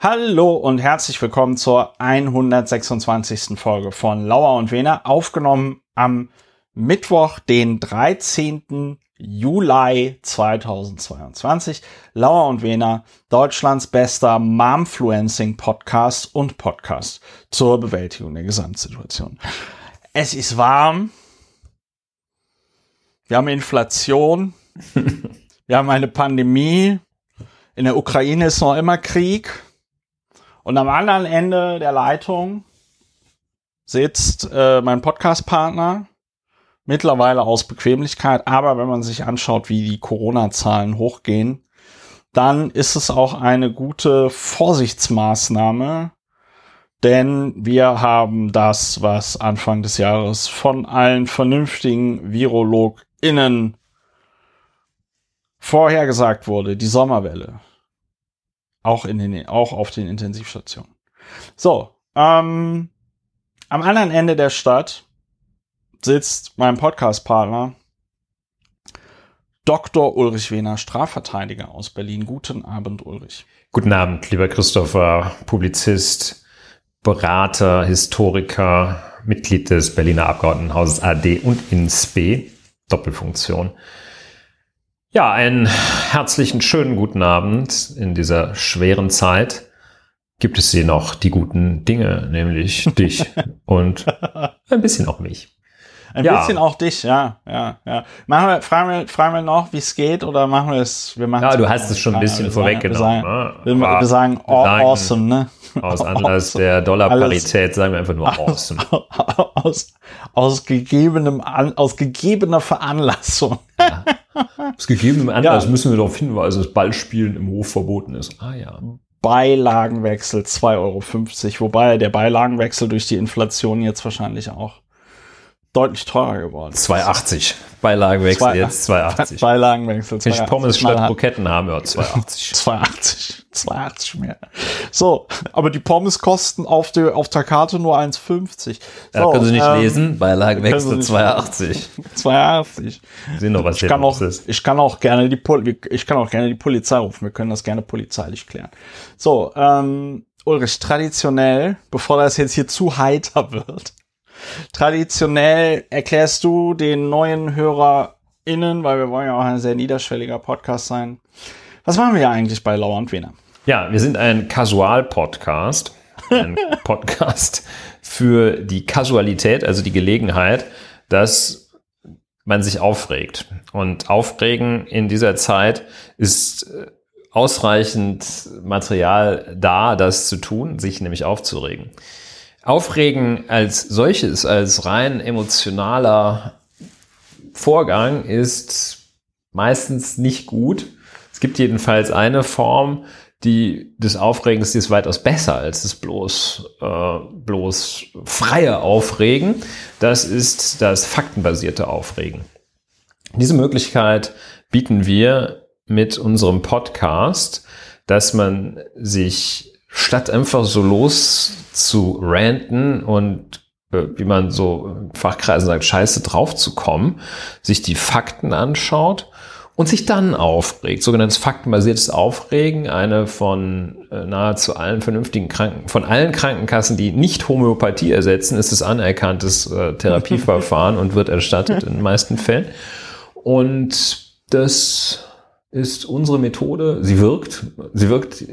Hallo und herzlich willkommen zur 126. Folge von Lauer und Wener, aufgenommen am Mittwoch, den 13. Juli 2022. Lauer und Wener, Deutschlands bester Momfluencing Podcast und Podcast zur Bewältigung der Gesamtsituation. Es ist warm. Wir haben Inflation. Wir haben eine Pandemie. In der Ukraine ist noch immer Krieg. Und am anderen Ende der Leitung sitzt äh, mein Podcast-Partner, mittlerweile aus Bequemlichkeit, aber wenn man sich anschaut, wie die Corona-Zahlen hochgehen, dann ist es auch eine gute Vorsichtsmaßnahme, denn wir haben das, was Anfang des Jahres von allen vernünftigen VirologInnen vorhergesagt wurde, die Sommerwelle. Auch, in den, auch auf den Intensivstationen. So, ähm, am anderen Ende der Stadt sitzt mein Podcast-Partner Dr. Ulrich Wehner, Strafverteidiger aus Berlin. Guten Abend, Ulrich. Guten Abend, lieber Christopher, Publizist, Berater, Historiker, Mitglied des Berliner Abgeordnetenhauses AD und INSB, Doppelfunktion. Ja, einen herzlichen, schönen guten Abend in dieser schweren Zeit. Gibt es hier noch die guten Dinge, nämlich dich und ein bisschen auch mich. Ein ja. bisschen auch dich, ja, ja, ja. Machen wir, fragen wir, fragen wir noch, wie es geht, oder machen wir es, wir machen Ja, du hast es schon ein bisschen vorweggenommen. Wir, sagen, wir, wir sagen, oh, awesome, ne? Aus Anlass awesome. der Dollarparität sagen wir einfach nur aus, awesome. Aus, aus, gegebenem, aus gegebener Veranlassung. Ja. Aus gegebenem Anlass ja. müssen wir darauf hinweisen, dass Ballspielen im Hof verboten ist. Ah ja. Beilagenwechsel 2,50 Euro. Wobei der Beilagenwechsel durch die Inflation jetzt wahrscheinlich auch deutlich teurer geworden. 2,80. Beilagenwechsel zwei, jetzt 2,80. Beilagenwechsel 2,80. Wenn ich Pommes statt Kroketten haben, ja, 2,80. 2,80. 2,80 mehr. So, aber die Pommes kosten auf der, auf der Karte nur 1,50. So, ja, können Sie nicht ähm, lesen? Beilagenwechsel 2,80. 2,80. Sehen doch, was ich kann auch, ist. Ich kann auch gerne die Pol ich kann auch gerne die Polizei rufen. Wir können das gerne polizeilich klären. So, ähm, Ulrich, traditionell, bevor das jetzt hier zu heiter wird, Traditionell erklärst du den neuen HörerInnen, weil wir wollen ja auch ein sehr niederschwelliger Podcast sein. Was machen wir eigentlich bei Lauer und Wiener? Ja, wir sind ein Casual-Podcast. Ein Podcast für die Kasualität, also die Gelegenheit, dass man sich aufregt. Und Aufregen in dieser Zeit ist äh, ausreichend Material da, das zu tun, sich nämlich aufzuregen. Aufregen als solches, als rein emotionaler Vorgang ist meistens nicht gut. Es gibt jedenfalls eine Form, die des Aufregens, die ist weitaus besser als das bloß, äh, bloß freie Aufregen. Das ist das faktenbasierte Aufregen. Diese Möglichkeit bieten wir mit unserem Podcast, dass man sich statt einfach so los zu ranten und äh, wie man so in Fachkreisen sagt, scheiße drauf zu kommen, sich die Fakten anschaut und sich dann aufregt. Sogenanntes faktenbasiertes Aufregen, eine von äh, nahezu allen vernünftigen Kranken, von allen Krankenkassen, die nicht Homöopathie ersetzen, ist es anerkanntes äh, Therapieverfahren und wird erstattet in den meisten Fällen. Und das ist unsere Methode. Sie wirkt. Sie wirkt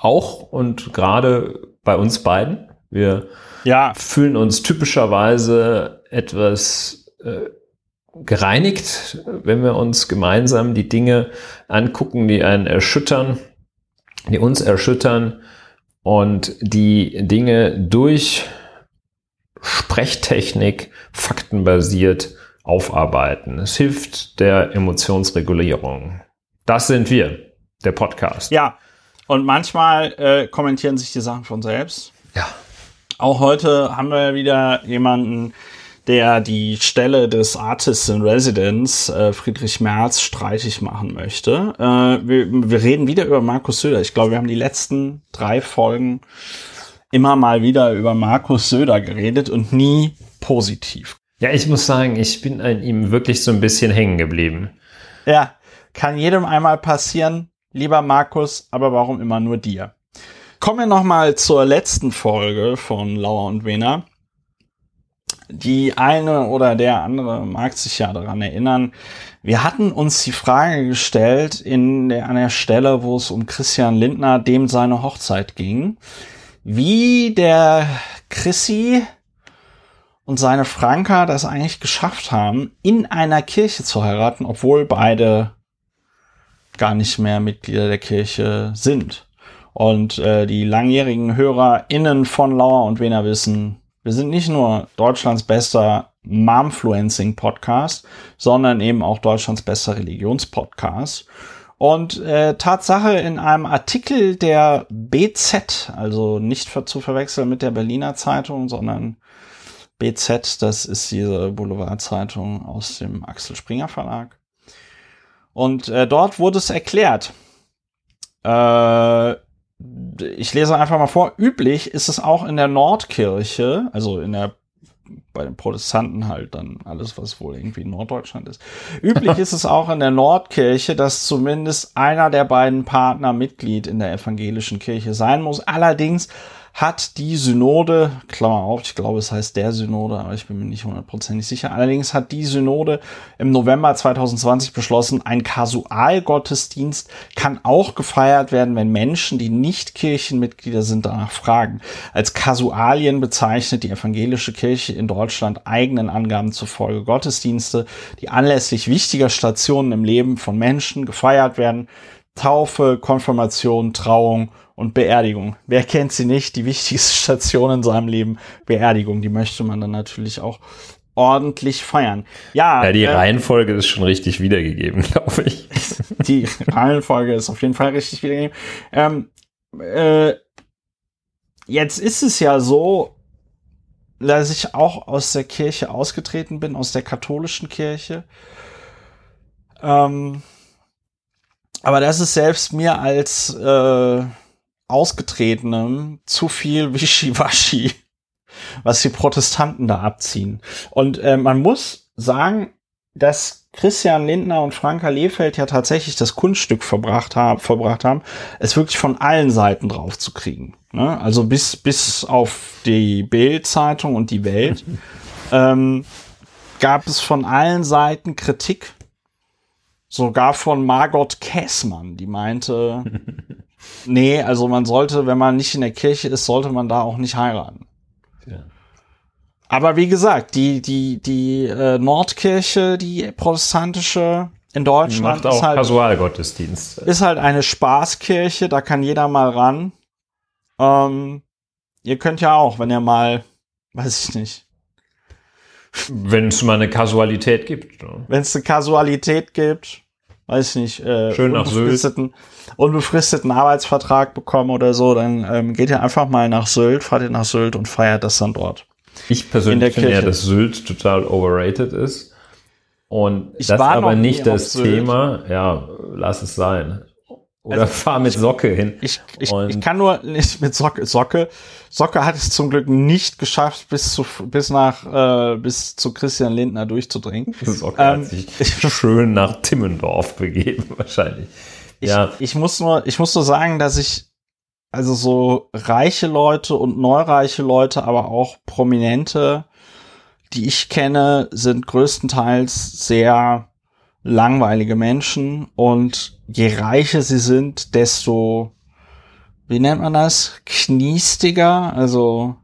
auch und gerade bei uns beiden. Wir ja. fühlen uns typischerweise etwas äh, gereinigt, wenn wir uns gemeinsam die Dinge angucken, die einen erschüttern, die uns erschüttern und die Dinge durch Sprechtechnik faktenbasiert aufarbeiten. Es hilft der Emotionsregulierung. Das sind wir, der Podcast. Ja, und manchmal äh, kommentieren sich die Sachen von selbst. Ja. Auch heute haben wir wieder jemanden, der die Stelle des Artists in Residence, äh, Friedrich Merz, streitig machen möchte. Äh, wir, wir reden wieder über Markus Söder. Ich glaube, wir haben die letzten drei Folgen immer mal wieder über Markus Söder geredet und nie positiv. Ja, ich muss sagen, ich bin an ihm wirklich so ein bisschen hängen geblieben. Ja, kann jedem einmal passieren lieber Markus, aber warum immer nur dir? Kommen wir nochmal zur letzten Folge von Lauer und Wena. Die eine oder der andere mag sich ja daran erinnern. Wir hatten uns die Frage gestellt in der, an der Stelle, wo es um Christian Lindner, dem seine Hochzeit ging, wie der Chrissy und seine Franka das eigentlich geschafft haben, in einer Kirche zu heiraten, obwohl beide gar nicht mehr Mitglieder der Kirche sind. Und äh, die langjährigen HörerInnen von Lauer und Wener wissen, wir sind nicht nur Deutschlands bester Momfluencing Podcast, sondern eben auch Deutschlands bester Religionspodcast. Und äh, Tatsache in einem Artikel der BZ, also nicht für, zu verwechseln mit der Berliner Zeitung, sondern BZ, das ist diese Boulevardzeitung aus dem Axel Springer Verlag. Und äh, dort wurde es erklärt. Äh, ich lese einfach mal vor. Üblich ist es auch in der Nordkirche, also in der bei den Protestanten halt dann alles, was wohl irgendwie in Norddeutschland ist. Üblich ist es auch in der Nordkirche, dass zumindest einer der beiden Partner Mitglied in der evangelischen Kirche sein muss. Allerdings hat die Synode, Klammer auf, ich glaube, es heißt der Synode, aber ich bin mir nicht hundertprozentig sicher. Allerdings hat die Synode im November 2020 beschlossen, ein Kasualgottesdienst kann auch gefeiert werden, wenn Menschen, die nicht Kirchenmitglieder sind, danach fragen. Als Kasualien bezeichnet die evangelische Kirche in Deutschland eigenen Angaben zufolge Gottesdienste, die anlässlich wichtiger Stationen im Leben von Menschen gefeiert werden. Taufe, Konfirmation, Trauung und Beerdigung. Wer kennt sie nicht? Die wichtigste Station in seinem Leben, Beerdigung. Die möchte man dann natürlich auch ordentlich feiern. Ja, ja die äh, Reihenfolge ist schon richtig wiedergegeben, glaube ich. Die Reihenfolge ist auf jeden Fall richtig wiedergegeben. Ähm, äh, jetzt ist es ja so, dass ich auch aus der Kirche ausgetreten bin, aus der katholischen Kirche. Ähm, aber das ist selbst mir als äh, Ausgetretenem zu viel Wischiwaschi, was die Protestanten da abziehen. Und äh, man muss sagen, dass Christian Lindner und Franka Lehfeld ja tatsächlich das Kunststück verbracht, haben, verbracht haben, es wirklich von allen Seiten drauf zu kriegen. Ne? Also bis, bis auf die Bild-Zeitung und die Welt ähm, gab es von allen Seiten Kritik. Sogar von Margot Käßmann, die meinte, Nee, also man sollte, wenn man nicht in der Kirche ist, sollte man da auch nicht heiraten. Ja. Aber wie gesagt, die, die, die äh, Nordkirche, die protestantische in Deutschland Macht auch ist halt, Kasualgottesdienst. Ist halt eine Spaßkirche, da kann jeder mal ran. Ähm, ihr könnt ja auch, wenn ihr mal, weiß ich nicht. Wenn es mal eine Kasualität gibt. Ne? Wenn es eine Kasualität gibt, weiß ich nicht, äh, Schön nach unbefristeten, unbefristeten Arbeitsvertrag bekommen oder so, dann ähm, geht ihr einfach mal nach Sylt, fahrt ihr nach Sylt und feiert das dann dort. Ich persönlich finde ja, dass Sylt total overrated ist. Und ich das aber nicht das Thema. Ja, lass es sein. Oder also, fahr mit Socke hin. Ich, ich, ich kann nur nicht mit Socke. Socke. Socke hat es zum Glück nicht geschafft, bis zu, bis nach, äh, bis zu Christian Lindner durchzudringen. Socke ähm, hat sich schön nach Timmendorf begeben, wahrscheinlich. Ja. Ich, ich muss nur, ich muss nur sagen, dass ich, also so reiche Leute und neureiche Leute, aber auch Prominente, die ich kenne, sind größtenteils sehr langweilige Menschen und je reicher sie sind, desto, wie nennt man das? Kniestiger, also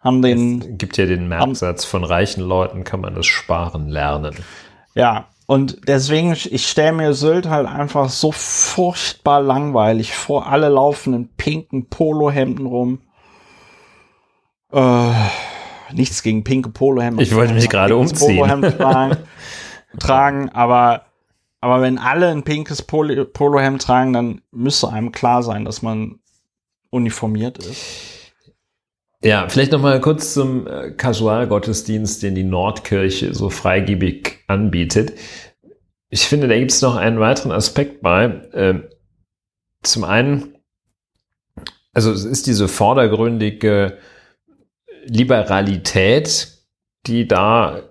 haben den. Es gibt ja den Merksatz, von reichen Leuten kann man das Sparen lernen. Ja, und deswegen, ich stelle mir Sylt halt einfach so furchtbar langweilig vor. Alle laufen in pinken Polohemden rum. Äh, nichts gegen pinke Polohemden. Ich wollte mich gerade umziehen. Tragen. aber, aber wenn alle ein pinkes Polo Polohemd tragen, dann müsste einem klar sein, dass man uniformiert ist. Ja, vielleicht noch mal kurz zum äh, Kasualgottesdienst, den die Nordkirche so freigebig anbietet. Ich finde, da gibt es noch einen weiteren Aspekt bei. Äh, zum einen, also es ist diese vordergründige Liberalität, die da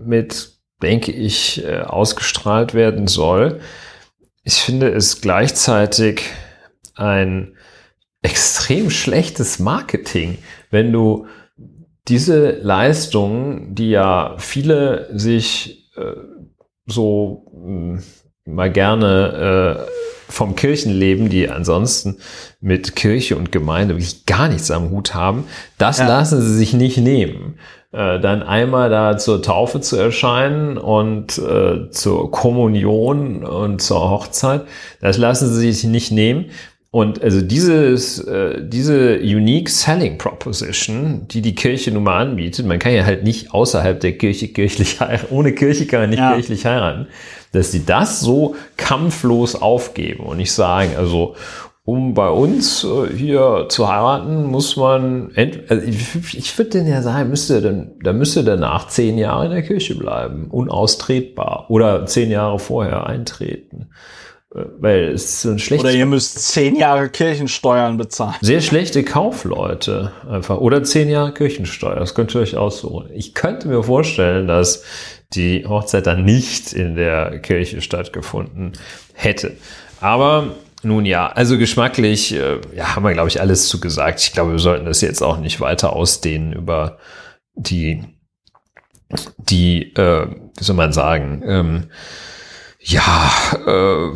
mit denke ich, äh, ausgestrahlt werden soll. Ich finde es gleichzeitig ein extrem schlechtes Marketing, wenn du diese Leistungen, die ja viele sich äh, so mh, mal gerne äh, vom Kirchenleben, die ansonsten mit Kirche und Gemeinde wirklich gar nichts am Hut haben, das Ja. lassen sie sich nicht nehmen. Äh, dann einmal da zur Taufe zu erscheinen und äh, zur Kommunion und zur Hochzeit, das lassen sie sich nicht nehmen. Und also dieses, äh, diese Unique Selling Proposition, die die Kirche nun mal anbietet, man kann ja halt nicht außerhalb der Kirche kirchlich heiraten, ohne Kirche kann man nicht Ja. kirchlich heiraten, dass sie das so kampflos aufgeben und nicht sagen, also um bei uns äh, hier zu heiraten, muss man, also ich, ich würde denn ja sagen, müsste dann, da müsste danach zehn Jahre in der Kirche bleiben, unaustretbar oder zehn Jahre vorher eintreten. Äh, Weil es ist so ein schlechtes Oder ihr müsst zehn Jahre Kirchensteuern bezahlen. sehr schlechte Kaufleute einfach. Oder zehn Jahre Kirchensteuer. Das könnt ihr euch aussuchen. Ich könnte mir vorstellen, dass die Hochzeit dann nicht in der Kirche stattgefunden hätte. Aber nun ja, also geschmacklich, äh, ja, haben wir, glaube ich, alles zu gesagt. Ich glaube, wir sollten das jetzt auch nicht weiter ausdehnen über die, die, äh, wie soll man sagen, ähm, ja, äh,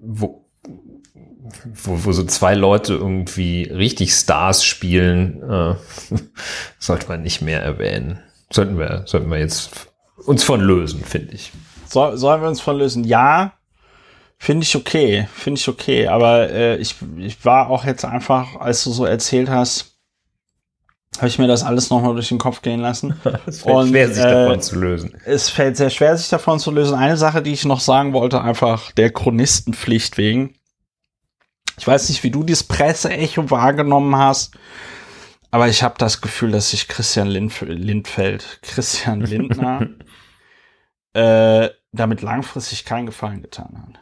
wo, wo, wo so zwei Leute irgendwie richtig Stars spielen, äh, sollte man nicht mehr erwähnen. Sollten wir, sollten wir jetzt uns von lösen, finde ich. Soll, sollen wir uns von lösen? Ja, finde ich okay. Finde ich okay. Aber äh, ich, ich war auch jetzt einfach, als du so erzählt hast, habe ich mir das alles nochmal durch den Kopf gehen lassen. Es fällt Und, schwer, sich äh, davon zu lösen. es fällt sehr schwer, sich davon zu lösen. Eine Sache, die ich noch sagen wollte, einfach der Chronistenpflicht wegen. Ich weiß nicht, wie du dieses Presseecho wahrgenommen hast, aber ich habe das Gefühl, dass sich Christian Lindf Lindfeld, Christian Lindner, äh, damit langfristig keinen Gefallen getan hat.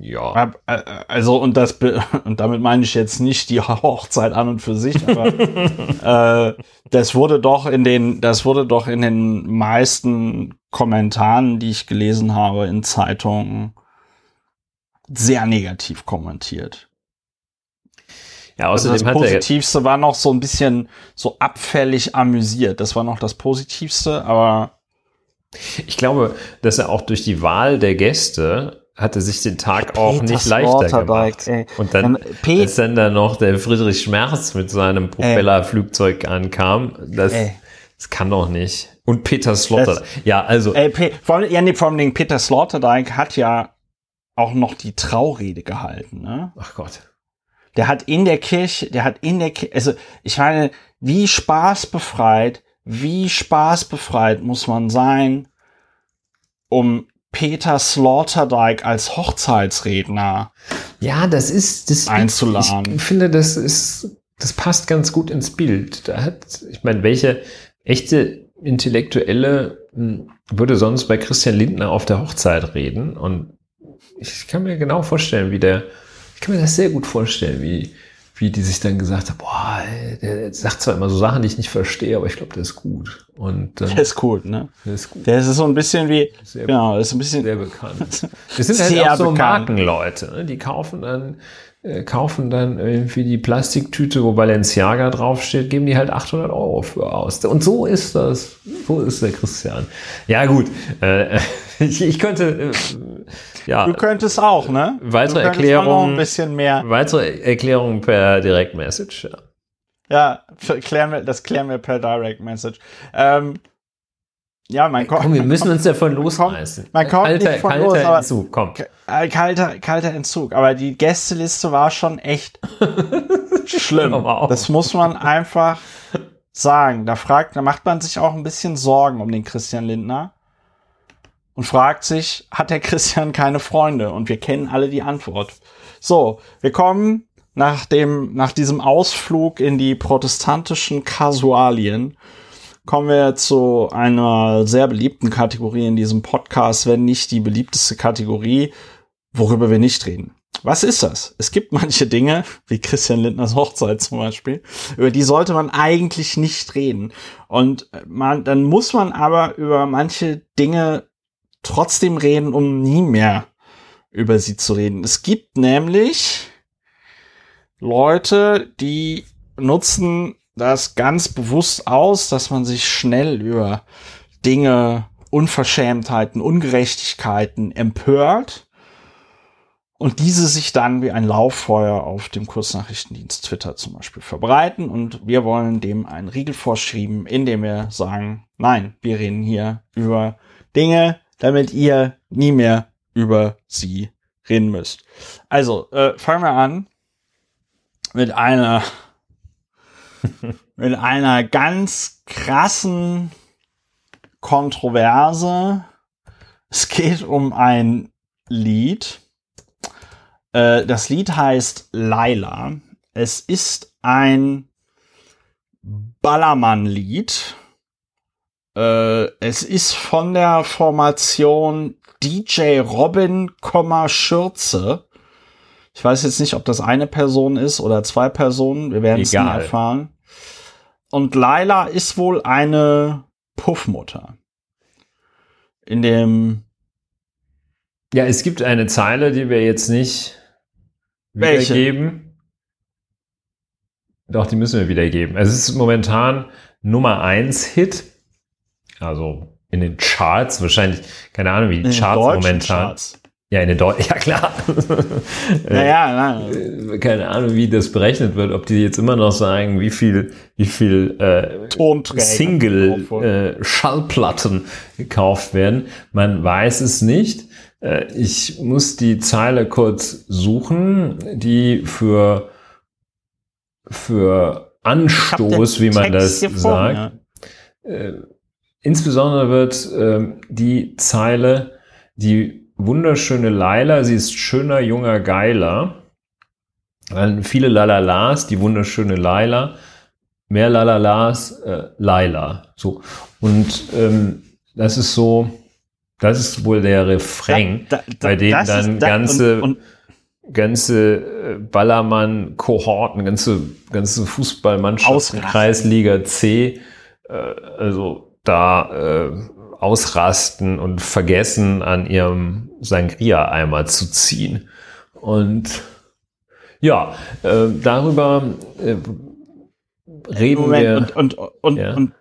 Ja. Ab- äh, Also, und das, und damit meine ich jetzt nicht die Hochzeit an und für sich, aber äh, das wurde doch in den, das wurde doch in den meisten Kommentaren, die ich gelesen habe in Zeitungen, sehr negativ kommentiert. Ja, Also das außerdem hat er, Positivste war noch so ein bisschen so abfällig amüsiert. Das war noch das Positivste, aber ich glaube, dass er auch durch die Wahl der Gäste hatte sich den Tag auch Peter nicht leichter Sloterdijk, gemacht. ey. Und dann, Pe- als dann da noch der Friedrich Schmerz mit seinem Propellerflugzeug ankam, das, Ey. das kann doch nicht. Und Peter Slotter. Ja, also, Ey, Pe vor ja, nee, vor allem Peter Sloterdijk hat ja auch noch die Traurede gehalten, ne? ach Gott. Der hat in der Kirche, der hat in der Kirche, also ich meine, wie spaßbefreit, wie spaßbefreit muss man sein, um Peter Sloterdijk als Hochzeitsredner. Ja, das ist das Einzuladen. Ich finde, das ist das passt ganz gut ins Bild. Da hat, ich meine, welche echte Intellektuelle hm, würde sonst bei Christian Lindner auf der Hochzeit reden? Und ich kann mir genau vorstellen, wie der, ich kann mir das sehr gut vorstellen, wie wie die sich dann gesagt haben, boah, der sagt zwar immer so Sachen, die ich nicht verstehe, aber ich glaube, der ist gut. Und Der ähm, ist cool, ne? der ist gut. Der ist so ein bisschen wie, Sehr genau, ist ein bisschen, sehr bekannt. Das sind halt auch so bekannt. Markenleute, ne? die kaufen dann, äh, kaufen dann irgendwie die Plastiktüte, wo Balenciaga draufsteht, geben die halt 800 Euro für aus. Und so ist das. So ist der Christian. Ja gut, äh, ich, ich könnte, äh, ja, du könntest auch, ne? Weitere du könntest Erklärung- auch noch ein bisschen mehr, weitere Erklärungen per Direktmessage. Ja. ja, für- klären wir, das klären wir per Direct Message. Ähm, ja, mein Kopf. Komm, wir müssen uns davon losreißen. man kommt kalter, nicht von kalter los, aber- Entzug, komm. Äh, kalter, kalter Entzug. Aber die Gästeliste war schon echt schlimm. Das muss man einfach sagen. Da fragt, da macht man sich auch ein bisschen Sorgen um den Christian Lindner und fragt sich, hat der Christian keine Freunde? Und wir kennen alle die Antwort. So, wir kommen nach dem, nach diesem Ausflug in die protestantischen Kasualien kommen wir zu einer sehr beliebten Kategorie in diesem Podcast, wenn nicht die beliebteste Kategorie, worüber wir nicht reden. Was ist das? Es gibt manche Dinge, wie Christian Lindners Hochzeit zum Beispiel, über die sollte man eigentlich nicht reden. Und man, dann muss man aber über manche Dinge trotzdem reden, um nie mehr über sie zu reden. Es gibt nämlich Leute, die nutzen das ganz bewusst aus, dass man sich schnell über Dinge, Unverschämtheiten, Ungerechtigkeiten empört und diese sich dann wie ein Lauffeuer auf dem Kurznachrichtendienst Twitter zum Beispiel verbreiten. Und wir wollen dem einen Riegel vorschieben, indem wir sagen, nein, wir reden hier über Dinge, damit ihr nie mehr über sie reden müsst. Also, äh, fangen wir an mit einer mit einer ganz krassen Kontroverse. Es geht um ein Lied. Äh, das Lied heißt Laila. Es ist ein Ballermann-Lied. Äh, es ist von der Formation DJ Robin, Schürze. Ich weiß jetzt nicht, ob das eine Person ist oder zwei Personen. Wir werden es nie erfahren. Und Laila ist wohl eine Puffmutter. In dem. Ja, es gibt eine Zeile, die wir jetzt nicht Welche? wiedergeben. Doch, die müssen wir wiedergeben. Es ist momentan Nummer 1 Hit. Also in den Charts, wahrscheinlich, keine Ahnung, wie die Charts momentan. Charts. Ja, in den Deutschen, ja klar. Naja, äh, keine Ahnung, wie das berechnet wird, ob die jetzt immer noch sagen, wie viel, wie viel äh, Single-Schallplatten äh, gekauft werden. Man weiß es nicht. Äh, ich muss die Zeile kurz suchen, die für, für Anstoß, wie man das sagt. Vor, ja. Äh, insbesondere wird ähm, die Zeile, die wunderschöne Laila, sie ist schöner, junger, geiler. Dann viele Lalalas, die wunderschöne Laila. Mehr Lalalas, äh, Laila. So. Und ähm, das ist so, das ist wohl der Refrain, da, da, bei dem dann ganze, und, und ganze äh, Ballermann-Kohorten, ganze, ganze Fußballmannschaften, Kreisliga C, äh, also da äh, ausrasten und vergessen, an ihrem Sangria-Eimer zu ziehen. Und ja, äh, darüber äh, reden Moment, wir. Und, und, und, ja. und,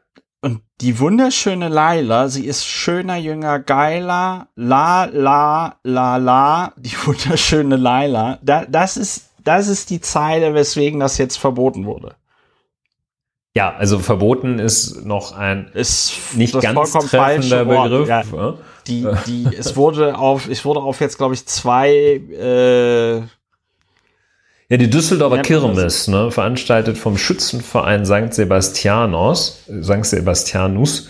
und die wunderschöne Laila, sie ist schöner, jünger, geiler, la, la, la, la, die wunderschöne Laila. Da, das ist, das ist die Zeile, weswegen das jetzt verboten wurde. Ja, also verboten ist noch ein ist nicht ganz treffender Begriff. Ja. Die, die, es wurde auf, ich wurde auf jetzt, glaube ich, zwei äh, ja, die Düsseldorfer Kirmes, ne, veranstaltet vom Schützenverein St. Sebastianos, St. Sebastianus.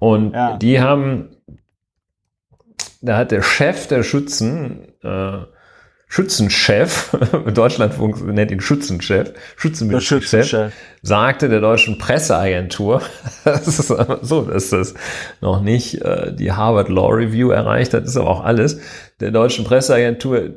Und ja. die haben, da hat der Chef der Schützen, äh, Schützenchef, Deutschlandfunk nennt ihn Schützenchef, Schützenchef, sagte der deutschen Presseagentur, das ist so, dass das noch nicht äh, die Harvard Law Review erreicht hat, ist aber auch alles, der deutschen Presseagentur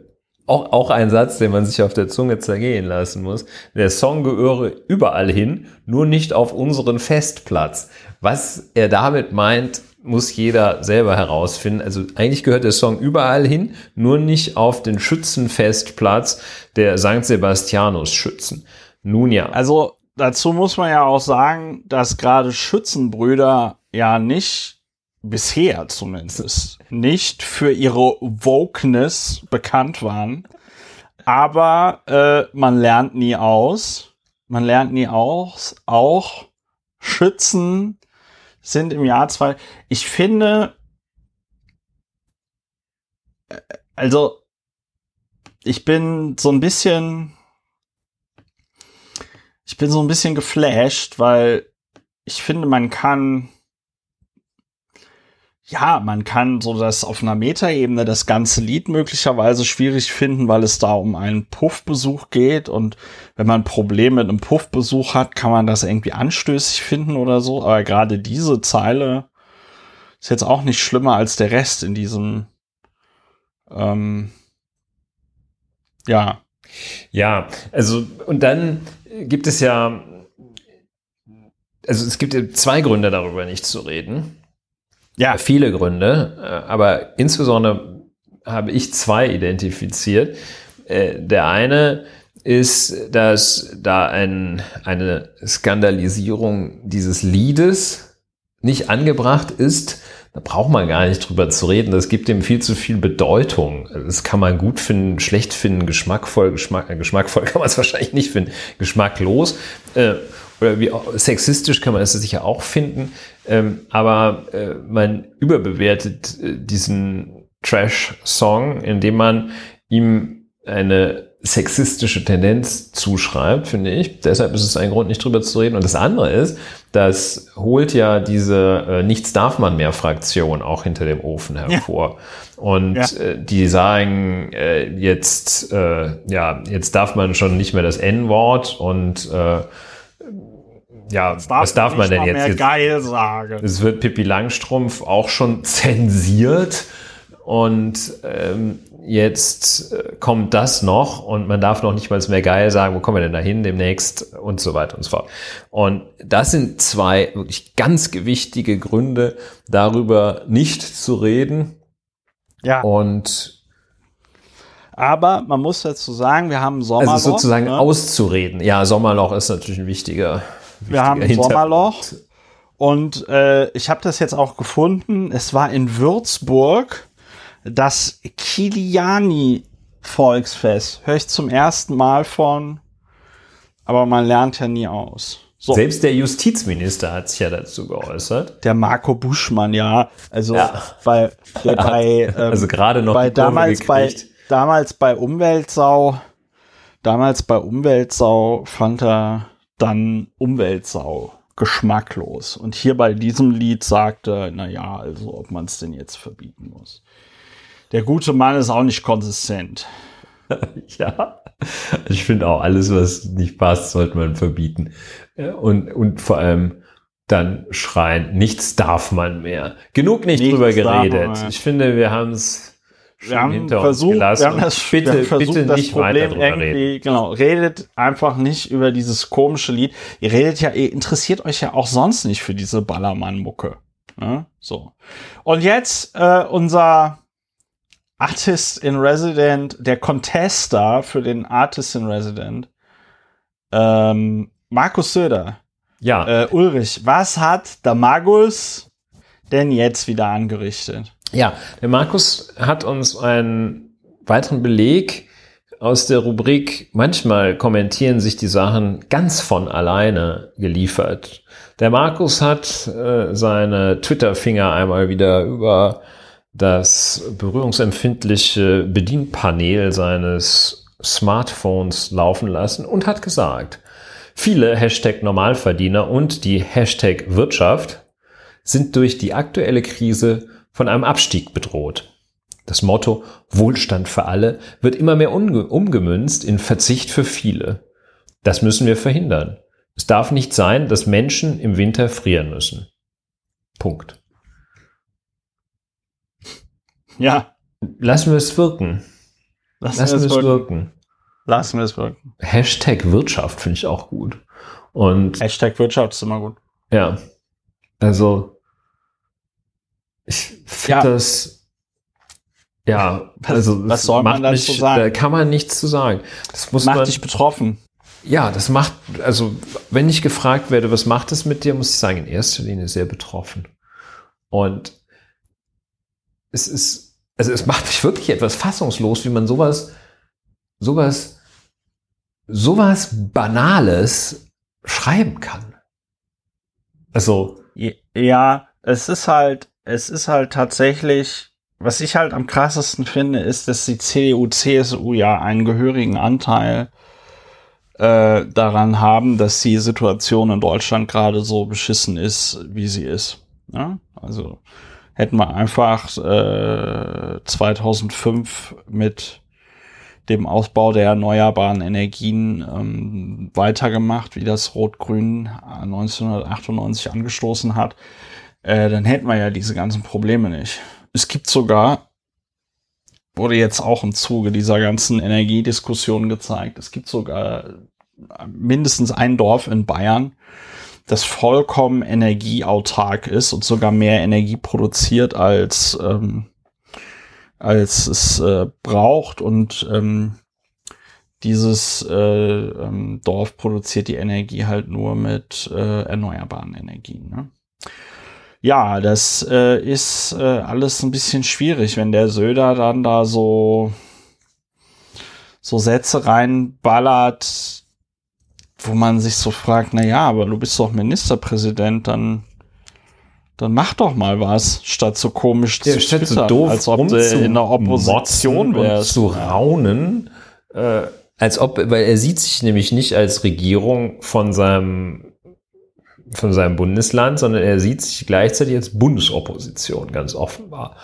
auch, auch ein Satz, den man sich auf der Zunge zergehen lassen muss. Der Song gehöre überall hin, nur nicht auf unseren Festplatz. Was er damit meint, muss jeder selber herausfinden. Also eigentlich gehört der Song überall hin, nur nicht auf den Schützenfestplatz der St. Sebastianus Schützen. Nun ja. Also dazu muss man ja auch sagen, dass gerade Schützenbrüder ja nicht bisher zumindest nicht für ihre Wokeness bekannt waren. Aber äh, man lernt nie aus. Man lernt nie aus. Auch Schützen sind im Jahr zwei. Ich finde, äh, also ich bin so ein bisschen, ich bin so ein bisschen geflasht, weil ich finde, man kann, ja, man kann so das auf einer Metaebene das ganze Lied möglicherweise schwierig finden, weil es da um einen Puffbesuch geht und wenn man Probleme mit einem Puffbesuch hat, kann man das irgendwie anstößig finden oder so. Aber gerade diese Zeile ist jetzt auch nicht schlimmer als der Rest in diesem, ähm, ja. Ja, also, und dann gibt es ja, also es gibt zwei Gründe darüber nicht zu reden. Ja. Viele Gründe, äh, aber insbesondere habe ich zwei identifiziert. Äh, der eine ist, dass da ein, eine Skandalisierung dieses Liedes nicht angebracht ist. Da braucht man gar nicht drüber zu reden. Das gibt dem viel zu viel Bedeutung. Das kann man gut finden, schlecht finden, geschmackvoll, Geschmack, äh, geschmackvoll kann man es wahrscheinlich nicht finden, geschmacklos. Äh, oder wie sexistisch kann man es sicher auch finden. Ähm, aber äh, man überbewertet äh, diesen Trash-Song, indem man ihm eine sexistische Tendenz zuschreibt, finde ich. Deshalb ist es ein Grund, nicht drüber zu reden. Und das andere ist, das holt ja diese äh, Nichts darf man mehr Fraktion auch hinter dem Ofen hervor. Ja. Und ja. äh, die sagen äh, jetzt, äh, ja, jetzt darf man schon nicht mehr das N-Wort und ja, darf was darf man denn jetzt? geil sagen. Es wird Pippi Langstrumpf auch schon zensiert und ähm, jetzt äh, kommt das noch und man darf noch nicht mal mehr geil sagen, wo kommen wir denn da hin demnächst und so weiter und so fort. Und das sind zwei wirklich ganz gewichtige Gründe, darüber nicht zu reden. Ja. Und aber man muss dazu sagen, wir haben Sommerloch. Also sozusagen ne? auszureden. Ja, Sommerloch ist natürlich ein wichtiger. Wir haben Sommerloch. Und äh, ich habe das jetzt auch gefunden. Es war in Würzburg das Kiliani Volksfest. Höre ich zum ersten Mal von, aber man lernt ja nie aus. So. Selbst der Justizminister hat sich ja dazu geäußert. Der Marco Buschmann, ja. Also ja. bei, der bei ähm, also gerade noch bei damals bei damals bei Umweltsau, damals bei Umweltsau fand er dann Umweltsau geschmacklos. Und hier bei diesem Lied sagte, na ja, also ob man es denn jetzt verbieten muss. Der gute Mann ist auch nicht konsistent. ja, ich finde auch, alles, was nicht passt, sollte man verbieten. Und, und vor allem dann schreien, nichts darf man mehr. Genug nicht nichts drüber geredet. Ich finde, wir haben es wir haben versucht, wir haben das, bitte, wir haben versucht, bitte das Problem irgendwie, reden. genau, redet einfach nicht über dieses komische Lied. Ihr redet ja, ihr interessiert euch ja auch sonst nicht für diese Ballermann-Mucke. Ne? So. Und jetzt äh, unser Artist in Resident, der Contester für den Artist in Resident, ähm, Markus Söder. Ja. Äh, Ulrich, was hat der Magus denn jetzt wieder angerichtet? Ja, der Markus hat uns einen weiteren Beleg aus der Rubrik Manchmal kommentieren sich die Sachen ganz von alleine geliefert. Der Markus hat äh, seine Twitter-Finger einmal wieder über das berührungsempfindliche Bedienpanel seines Smartphones laufen lassen und hat gesagt, viele Hashtag Normalverdiener und die Hashtag Wirtschaft sind durch die aktuelle Krise von einem Abstieg bedroht. Das Motto Wohlstand für alle wird immer mehr umgemünzt in Verzicht für viele. Das müssen wir verhindern. Es darf nicht sein, dass Menschen im Winter frieren müssen. Punkt. Ja. Lassen wir es wirken. Lassen, Lassen wir es wirken. wirken. Lassen wir es wirken. Hashtag Wirtschaft finde ich auch gut. Und Hashtag Wirtschaft ist immer gut. Ja. Also, ich finde ja. das, ja, also, was soll man dazu sagen? Da kann man nichts zu sagen. Das muss macht man, dich betroffen. Ja, das macht, also, wenn ich gefragt werde, was macht es mit dir, muss ich sagen, in erster Linie sehr betroffen. Und es ist, also es macht mich wirklich etwas fassungslos, wie man sowas, sowas, sowas Banales schreiben kann. Also. Ja, es ist halt, es ist halt tatsächlich, was ich halt am krassesten finde, ist, dass die CDU, CSU ja einen gehörigen Anteil äh, daran haben, dass die Situation in Deutschland gerade so beschissen ist, wie sie ist. Ja? Also hätten wir einfach äh, 2005 mit dem Ausbau der erneuerbaren Energien ähm, weitergemacht, wie das Rot-Grün 1998 angestoßen hat, äh, dann hätten wir ja diese ganzen Probleme nicht. Es gibt sogar, wurde jetzt auch im Zuge dieser ganzen Energiediskussion gezeigt, es gibt sogar mindestens ein Dorf in Bayern, das vollkommen energieautark ist und sogar mehr Energie produziert als, ähm, als es äh, braucht und ähm, dieses äh, ähm, Dorf produziert die Energie halt nur mit äh, erneuerbaren Energien. Ne? Ja, das äh, ist äh, alles ein bisschen schwierig, wenn der Söder dann da so so Sätze reinballert, wo man sich so fragt, na ja, aber du bist doch Ministerpräsident, dann dann mach doch mal was, statt so komisch ja, zu statt so doof als ob du in der Opposition wärst. zu raunen, äh, als ob, weil er sieht sich nämlich nicht als Regierung von seinem von seinem Bundesland, sondern er sieht sich gleichzeitig als Bundesopposition, ganz offenbar.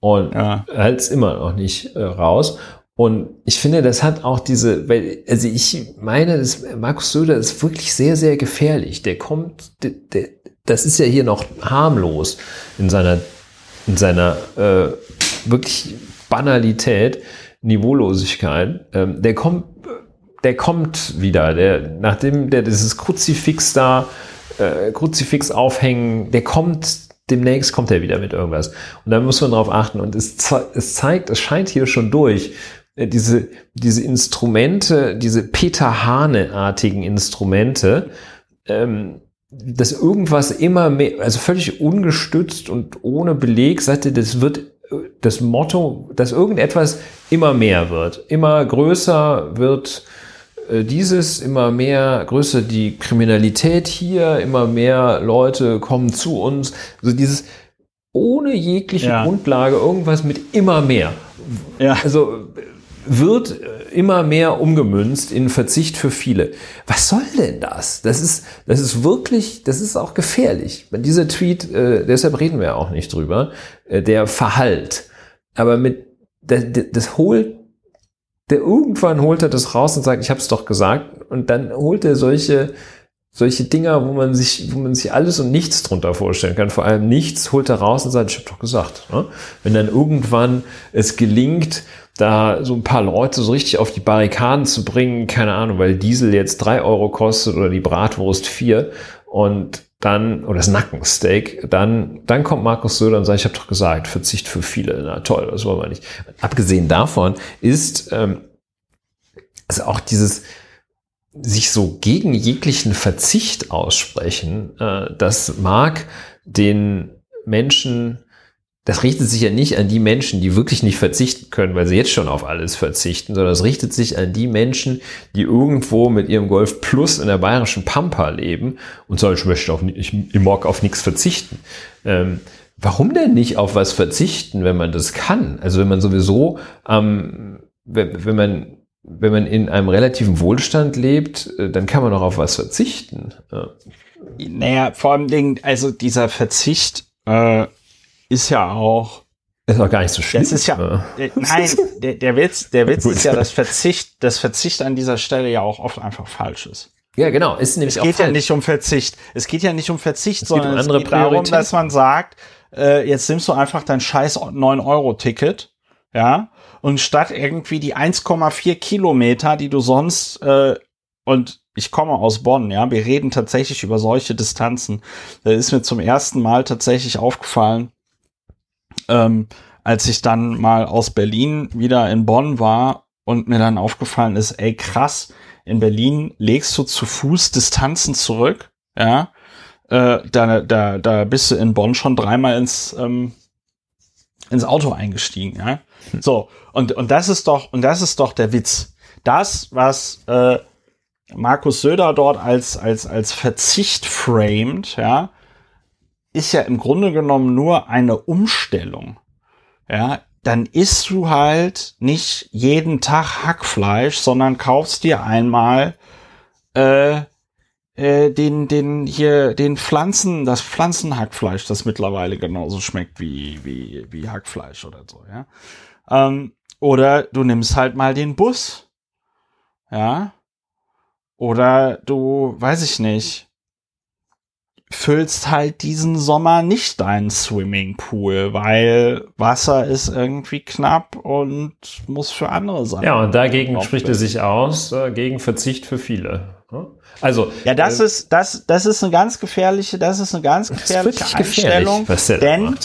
Und ja. hält immer noch nicht äh, raus. Und ich finde, das hat auch diese, weil, also ich meine, das, Markus Söder ist wirklich sehr, sehr gefährlich. Der kommt, der, der, das ist ja hier noch harmlos in seiner, in seiner äh, wirklich Banalität, Niveaulosigkeit. Ähm, der kommt, der kommt wieder. Der, nachdem der dieses Kruzifix da, äh, Kruzifix aufhängen, der kommt demnächst kommt er wieder mit irgendwas. Und da muss man drauf achten. Und es, es zeigt, es scheint hier schon durch, äh, diese, diese Instrumente, diese Peter Hane-artigen Instrumente, ähm, dass irgendwas immer mehr, also völlig ungestützt und ohne Beleg, sagte, das wird äh, das Motto, dass irgendetwas immer mehr wird, immer größer wird dieses, immer mehr größer die Kriminalität hier, immer mehr Leute kommen zu uns, also dieses ohne jegliche ja. Grundlage irgendwas mit immer mehr. Ja. Also wird immer mehr umgemünzt in Verzicht für viele. Was soll denn das? Das ist, das ist wirklich, das ist auch gefährlich. Dieser Tweet, äh, deshalb reden wir auch nicht drüber, äh, der verhallt. Aber mit, das, das holt, der irgendwann holt er das raus und sagt, ich habe es doch gesagt. Und dann holt er solche, solche Dinger, wo man sich, wo man sich alles und nichts drunter vorstellen kann. Vor allem nichts holt er raus und sagt, ich habe doch gesagt. Ne? Wenn dann irgendwann es gelingt, da so ein paar Leute so richtig auf die Barrikaden zu bringen, keine Ahnung, weil Diesel jetzt drei Euro kostet oder die Bratwurst vier und dann, oder das Nackensteak, dann, dann kommt Markus Söder und sagt, ich habe doch gesagt, Verzicht für viele. Na toll, das wollen wir nicht. Abgesehen davon ist ähm, also auch dieses sich so gegen jeglichen Verzicht aussprechen, äh, das mag den Menschen das richtet sich ja nicht an die Menschen, die wirklich nicht verzichten können, weil sie jetzt schon auf alles verzichten, sondern es richtet sich an die Menschen, die irgendwo mit ihrem Golf Plus in der bayerischen Pampa leben und sagen, ich möchte auf, ich, ich mag auf nichts verzichten. Ähm, warum denn nicht auf was verzichten, wenn man das kann? Also wenn man sowieso, ähm, wenn, wenn man wenn man in einem relativen Wohlstand lebt, äh, dann kann man auch auf was verzichten. Ja. Naja, vor allem Dingen, also dieser Verzicht äh, ist ja auch. Ist auch gar nicht so schlimm. Das ist ja, äh, nein, der, der Witz, der Witz ist ja, dass Verzicht, das Verzicht an dieser Stelle ja auch oft einfach falsch ist. Ja, genau. Ist nämlich es geht ja nicht um Verzicht. Es geht ja nicht um Verzicht, es sondern um es geht darum, dass man sagt, äh, jetzt nimmst du einfach dein scheiß 9-Euro-Ticket, ja, und statt irgendwie die 1,4 Kilometer, die du sonst, äh, und ich komme aus Bonn, ja, wir reden tatsächlich über solche Distanzen. Da ist mir zum ersten Mal tatsächlich aufgefallen, ähm, als ich dann mal aus Berlin wieder in Bonn war und mir dann aufgefallen ist, ey krass, in Berlin legst du zu Fuß Distanzen zurück, ja, äh, da, da, da bist du in Bonn schon dreimal ins, ähm, ins Auto eingestiegen, ja. Hm. So, und, und das ist doch, und das ist doch der Witz. Das, was äh, Markus Söder dort als, als, als Verzicht framed, ja, ist ja im Grunde genommen nur eine Umstellung. Ja, dann isst du halt nicht jeden Tag Hackfleisch, sondern kaufst dir einmal äh, äh, den, den hier, den Pflanzen, das Pflanzenhackfleisch, das mittlerweile genauso schmeckt wie, wie, wie Hackfleisch oder so, ja. Ähm, oder du nimmst halt mal den Bus. Ja. Oder du, weiß ich nicht, füllst halt diesen Sommer nicht deinen Swimmingpool, weil Wasser ist irgendwie knapp und muss für andere sein. Ja, und dagegen spricht er sich aus, äh, gegen Verzicht für viele. Also ja, das äh, ist das das ist eine ganz gefährliche, das ist eine ganz gefährliche Einstellung, gefährlich, denn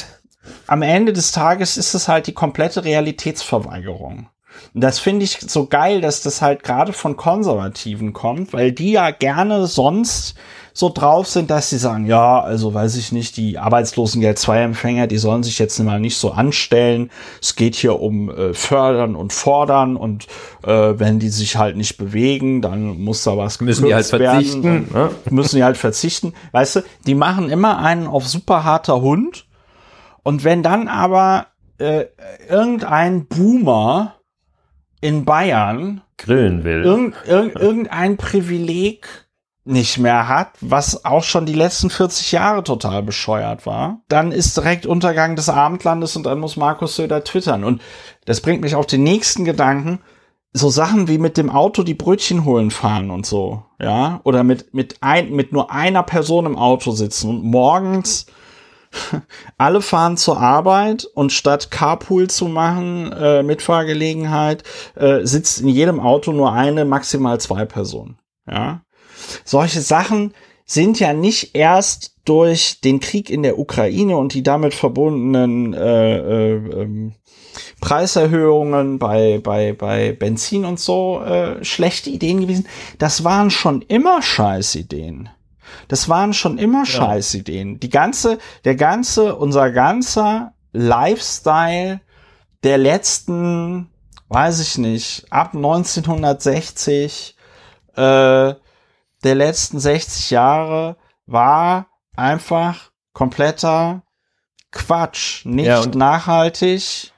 am Ende des Tages ist es halt die komplette Realitätsverweigerung. Und das finde ich so geil, dass das halt gerade von Konservativen kommt, weil die ja gerne sonst so drauf sind, dass sie sagen, ja, also weiß ich nicht, die Arbeitslosengeld 2 Empfänger, die sollen sich jetzt mal nicht so anstellen. Es geht hier um äh, fördern und fordern und äh, wenn die sich halt nicht bewegen, dann muss da was müssen die halt verzichten, ne? müssen die halt verzichten. Weißt du, die machen immer einen auf super harter Hund und wenn dann aber äh, irgendein Boomer in Bayern grillen will, irgend, irg irgendein Privileg nicht mehr hat, was auch schon die letzten 40 Jahre total bescheuert war, dann ist direkt Untergang des Abendlandes und dann muss Markus Söder twittern. Und das bringt mich auf den nächsten Gedanken. So Sachen wie mit dem Auto die Brötchen holen fahren und so, ja, oder mit, mit ein, mit nur einer Person im Auto sitzen und morgens alle fahren zur Arbeit und statt Carpool zu machen, äh, Mitfahrgelegenheit, äh, sitzt in jedem Auto nur eine, maximal zwei Personen, ja solche Sachen sind ja nicht erst durch den Krieg in der Ukraine und die damit verbundenen äh, äh, ähm, Preiserhöhungen bei, bei, bei Benzin und so äh, schlechte Ideen gewesen. Das waren schon immer Scheißideen. Das waren schon immer ja. Scheißideen. Die ganze, der ganze, unser ganzer Lifestyle der letzten, weiß ich nicht, ab 1960, äh, der letzten 60 Jahre war einfach kompletter Quatsch, nicht ja, nachhaltig.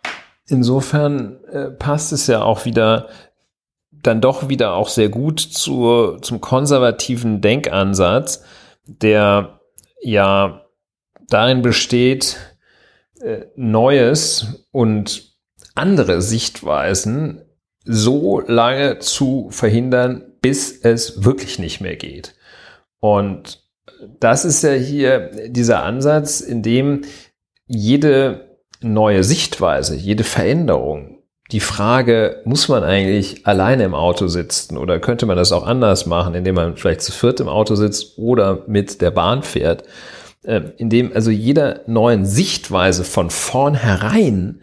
Insofern äh, passt es ja auch wieder dann doch wieder auch sehr gut zur, zum konservativen Denkansatz, der ja darin besteht, äh, Neues und andere Sichtweisen so lange zu verhindern, bis es wirklich nicht mehr geht. Und das ist ja hier dieser Ansatz, in dem jede neue Sichtweise, jede Veränderung, die Frage, muss man eigentlich alleine im Auto sitzen oder könnte man das auch anders machen, indem man vielleicht zu viert im Auto sitzt oder mit der Bahn fährt, äh, indem also jeder neuen Sichtweise von vornherein,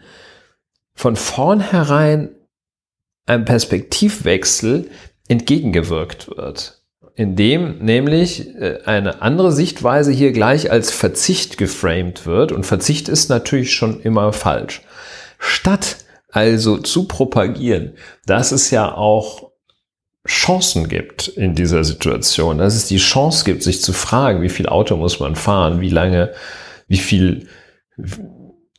von vornherein ein Perspektivwechsel entgegengewirkt wird. Indem nämlich äh, eine andere Sichtweise hier gleich als Verzicht geframed wird. Und Verzicht ist natürlich schon immer falsch. Statt also zu propagieren, dass es ja auch Chancen gibt in dieser Situation, dass es die Chance gibt, sich zu fragen, wie viel Auto muss man fahren, wie lange, wie viel,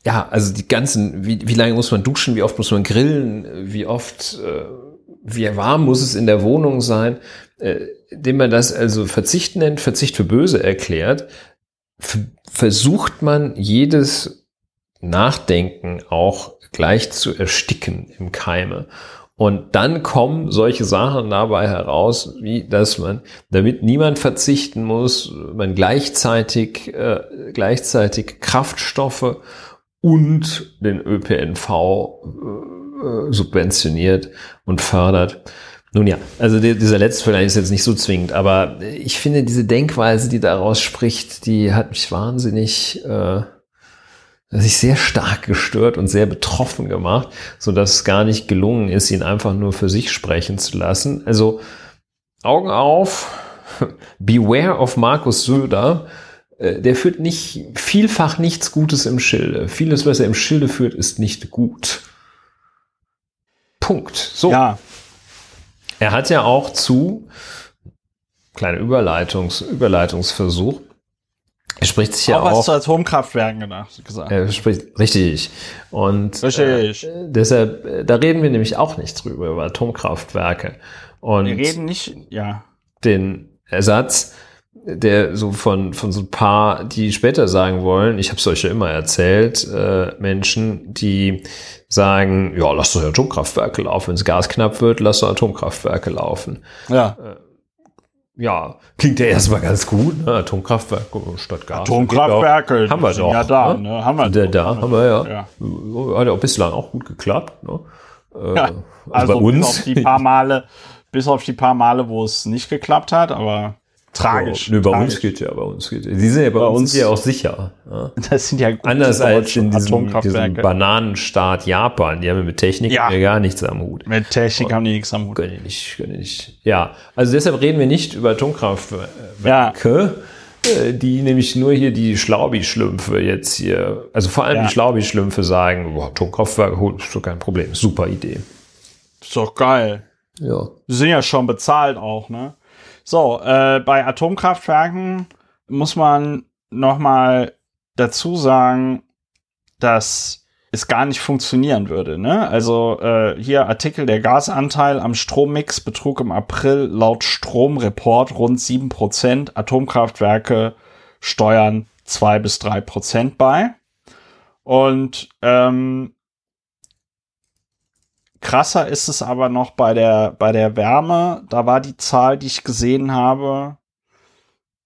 ja, also die ganzen, wie, wie lange muss man duschen, wie oft muss man grillen, wie oft äh, wie warm muss es in der Wohnung sein, äh, indem man das also Verzicht nennt, Verzicht für böse erklärt, versucht man jedes Nachdenken auch gleich zu ersticken im Keime. Und dann kommen solche Sachen dabei heraus, wie dass man, damit niemand verzichten muss, man gleichzeitig, äh, gleichzeitig Kraftstoffe und den ÖPNV äh, äh, subventioniert und fördert. Nun ja, also die, dieser letzte Vergleich ist jetzt nicht so zwingend, aber ich finde diese Denkweise, die daraus spricht, die hat mich wahnsinnig, äh, sich sehr stark gestört und sehr betroffen gemacht, so dass es gar nicht gelungen ist, ihn einfach nur für sich sprechen zu lassen. Also Augen auf, beware of Markus Söder. Äh, der führt nicht vielfach nichts Gutes im Schilde. Vieles, was er im Schilde führt, ist nicht gut. Punkt. So. Ja. Er hat ja auch zu, kleiner Überleitungs, Überleitungsversuch, er spricht sich ja auch. was zu Atomkraftwerken gedacht, gesagt. Er spricht richtig. Und richtig. Äh, deshalb, äh, da reden wir nämlich auch nicht drüber, über Atomkraftwerke. Und wir reden nicht, ja. Den Ersatz, der so von, von so ein paar, die später sagen wollen, ich habe es euch ja immer erzählt, äh, Menschen, die sagen, ja, lass doch Atomkraftwerke laufen. Wenn es Gas knapp wird, lass doch Atomkraftwerke laufen. Ja. Äh, ja, klingt ja erstmal ganz gut, ne? Atomkraftwerke statt Gas. Atomkraftwerke, auch, haben wir doch. Ja, da, ne? ne? Haben wir da, da haben wir ja. ja. Hat ja auch bislang auch gut geklappt. Ne? Äh, ja, also, also bei uns. Bis auf die paar Male, bis auf die paar Male, wo es nicht geklappt hat, aber tragisch. Ja, nö, bei tragisch. uns geht ja, bei uns geht ja. Die sind ja bei, Bei uns, uns- ja auch sicher. Ja. Das sind ja Anders als in diesem, diesem. Bananenstaat Japan. Die haben ja mit Technik Ja. ja gar nichts am Hut. Mit Technik haben die nichts am Hut. Können die nicht, können die nicht. Ja, also deshalb reden wir nicht über Atomkraftwerke, äh, die nämlich nur hier die Schlaubi-Schlümpfe jetzt hier, also vor allem Ja. die Schlaubi-Schlümpfe sagen, boah, Atomkraftwerke, oh, ist doch kein Problem, super Idee. Ist doch geil. Ja. Die sind ja schon bezahlt auch, ne? So, äh, bei Atomkraftwerken muss man noch mal dazu sagen, dass es gar nicht funktionieren würde, ne? Also äh, hier Artikel, der Gasanteil am Strommix betrug im April laut Stromreport rund 7%. Atomkraftwerke steuern 2 bis 3 Prozent bei. Und ähm, Krasser ist es aber noch bei der, bei der Wärme. Da war die Zahl, die ich gesehen habe,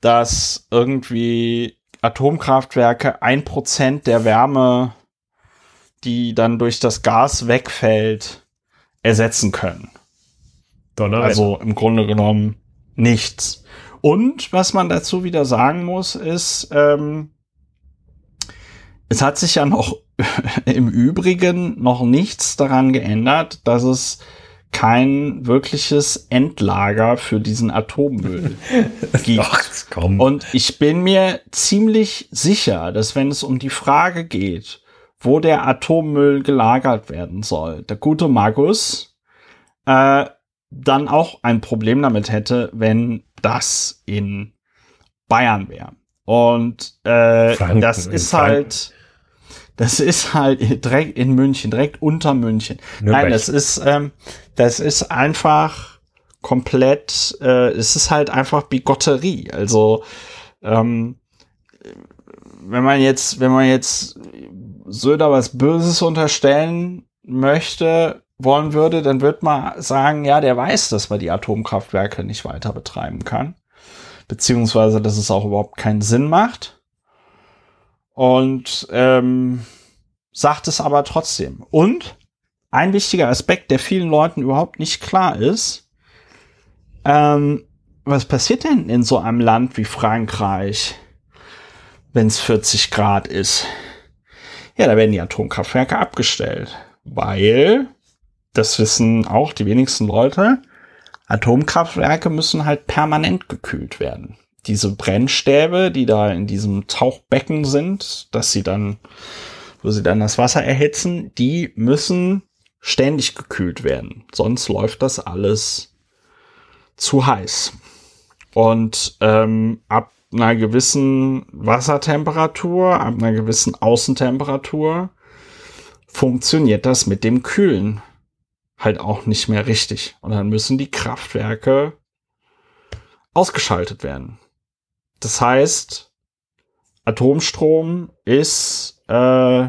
dass irgendwie Atomkraftwerke ein Prozent der Wärme, die dann durch das Gas wegfällt, ersetzen können. Donnerwetter. Also im Grunde genommen nichts. Und was man dazu wieder sagen muss, ist, ähm, es hat sich ja noch im Übrigen noch nichts daran geändert, dass es kein wirkliches Endlager für diesen Atommüll gibt. Ach, komm. Und ich bin mir ziemlich sicher, dass wenn es um die Frage geht, wo der Atommüll gelagert werden soll, der gute Magus äh, dann auch ein Problem damit hätte, wenn das in Bayern wäre. Und äh, Franken, das ist halt, das ist halt direkt in München, direkt unter München. Nürnberg. Nein, das ist, ähm, das ist einfach komplett, äh, es ist halt einfach Bigotterie. Also, ähm, wenn man jetzt, wenn man jetzt Söder was Böses unterstellen möchte, wollen würde, dann wird man sagen, ja, der weiß, dass man die Atomkraftwerke nicht weiter betreiben kann. Beziehungsweise, dass es auch überhaupt keinen Sinn macht. Und ähm, sagt es aber trotzdem. Und ein wichtiger Aspekt, der vielen Leuten überhaupt nicht klar ist, ähm, was passiert denn in so einem Land wie Frankreich, wenn es 40 Grad ist? Ja, da werden die Atomkraftwerke abgestellt, weil, das wissen auch die wenigsten Leute, Atomkraftwerke müssen halt permanent gekühlt werden. Diese Brennstäbe, die da in diesem Tauchbecken sind, dass sie dann, wo sie dann das Wasser erhitzen, die müssen ständig gekühlt werden. Sonst läuft das alles zu heiß. Und ähm, ab einer gewissen Wassertemperatur, ab einer gewissen Außentemperatur funktioniert das mit dem Kühlen halt auch nicht mehr richtig. Und dann müssen die Kraftwerke ausgeschaltet werden. Das heißt, Atomstrom ist äh,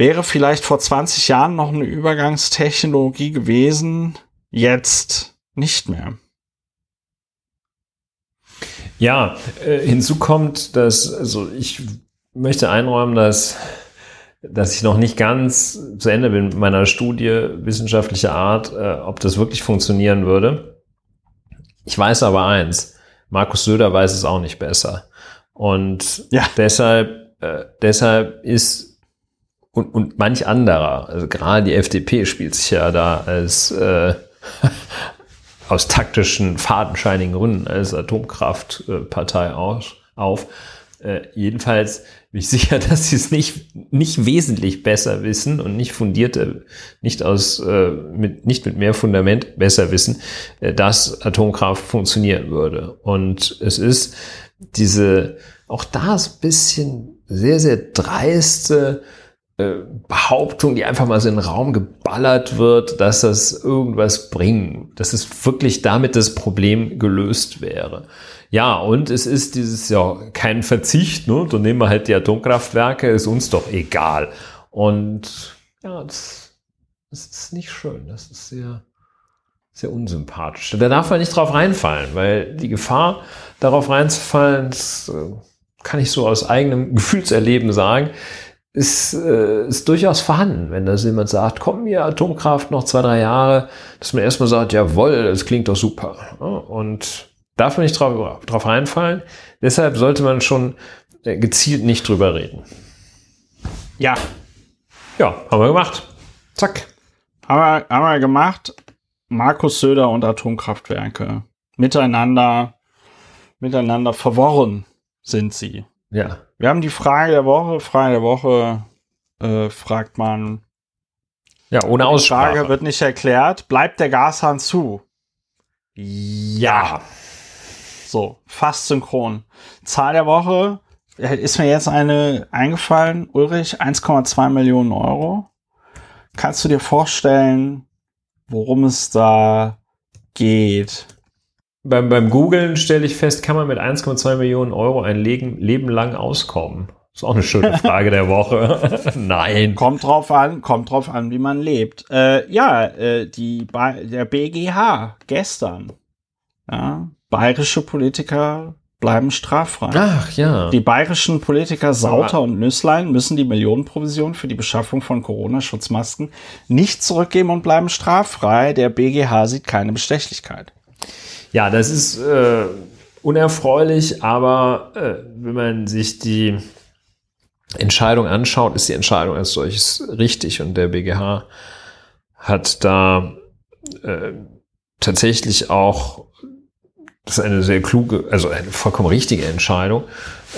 wäre vielleicht vor 20 Jahren noch eine Übergangstechnologie gewesen, jetzt nicht mehr. Ja, äh, hinzu kommt, dass, also ich möchte einräumen, dass, dass ich noch nicht ganz zu Ende bin mit meiner Studie wissenschaftlicher Art, äh, ob das wirklich funktionieren würde. Ich weiß aber eins, Markus Söder weiß es auch nicht besser. Und Ja. deshalb, äh, deshalb ist und, und manch anderer, also gerade die FDP spielt sich ja da als äh, aus taktischen, fadenscheinigen Gründen als Atomkraftpartei aus, auf. Äh, jedenfalls bin ich sicher, dass sie es nicht, nicht wesentlich besser wissen und nicht fundierte, nicht aus, äh, mit, nicht mit mehr Fundament besser wissen, äh, dass Atomkraft funktionieren würde. Und es ist diese, auch da ist ein bisschen sehr, sehr dreiste Behauptung, die einfach mal so in den Raum geballert wird, dass das irgendwas bringt, dass es wirklich damit das Problem gelöst wäre. Ja, und es ist dieses ja kein Verzicht, ne? Dann nehmen wir halt die Atomkraftwerke, ist uns doch egal. Und ja, das, das ist nicht schön. Das ist sehr, sehr unsympathisch. Da darf man nicht drauf reinfallen, weil die Gefahr, darauf reinzufallen, das, äh, kann ich so aus eigenem Gefühlserleben sagen, ist, äh, ist durchaus vorhanden, wenn da jemand sagt, komm mir Atomkraft noch zwei, drei Jahre, dass man erstmal sagt, jawohl, das klingt doch super. Und darf man nicht drauf, drauf reinfallen. Deshalb sollte man schon äh, gezielt nicht drüber reden. Ja. Ja, haben wir gemacht. Zack. Haben wir, haben wir gemacht. Markus Söder und Atomkraftwerke. Miteinander, miteinander verworren sind sie. Ja. Wir haben die Frage der Woche. Frage der Woche äh, fragt man. Ja, ohne Die Aussprache. Frage wird nicht erklärt. Bleibt der Gashahn zu? ja. So, fast synchron. Zahl der Woche äh, ist mir jetzt eine eingefallen. Ulrich, 1,2 Millionen Euro. Kannst du dir vorstellen, worum es da geht? Beim, beim Googlen stelle ich fest, kann man mit 1,2 Millionen Euro ein Leben, Leben lang auskommen? Ist auch eine schöne Frage der Woche. Nein. Kommt drauf an, kommt drauf an, wie man lebt. Äh, ja, äh, die, Ba- der BGH gestern. Ja, bayerische Politiker bleiben straffrei. Ach ja. Die bayerischen Politiker Sauter und Nüsslein müssen die Millionenprovision für die Beschaffung von Corona-Schutzmasken nicht zurückgeben und bleiben straffrei. Der BGH sieht keine Bestechlichkeit. Ja, das ist äh, unerfreulich, aber äh, wenn man sich die Entscheidung anschaut, ist die Entscheidung als solches richtig und der BGH hat da äh, tatsächlich auch, das ist eine sehr kluge, also eine vollkommen richtige Entscheidung,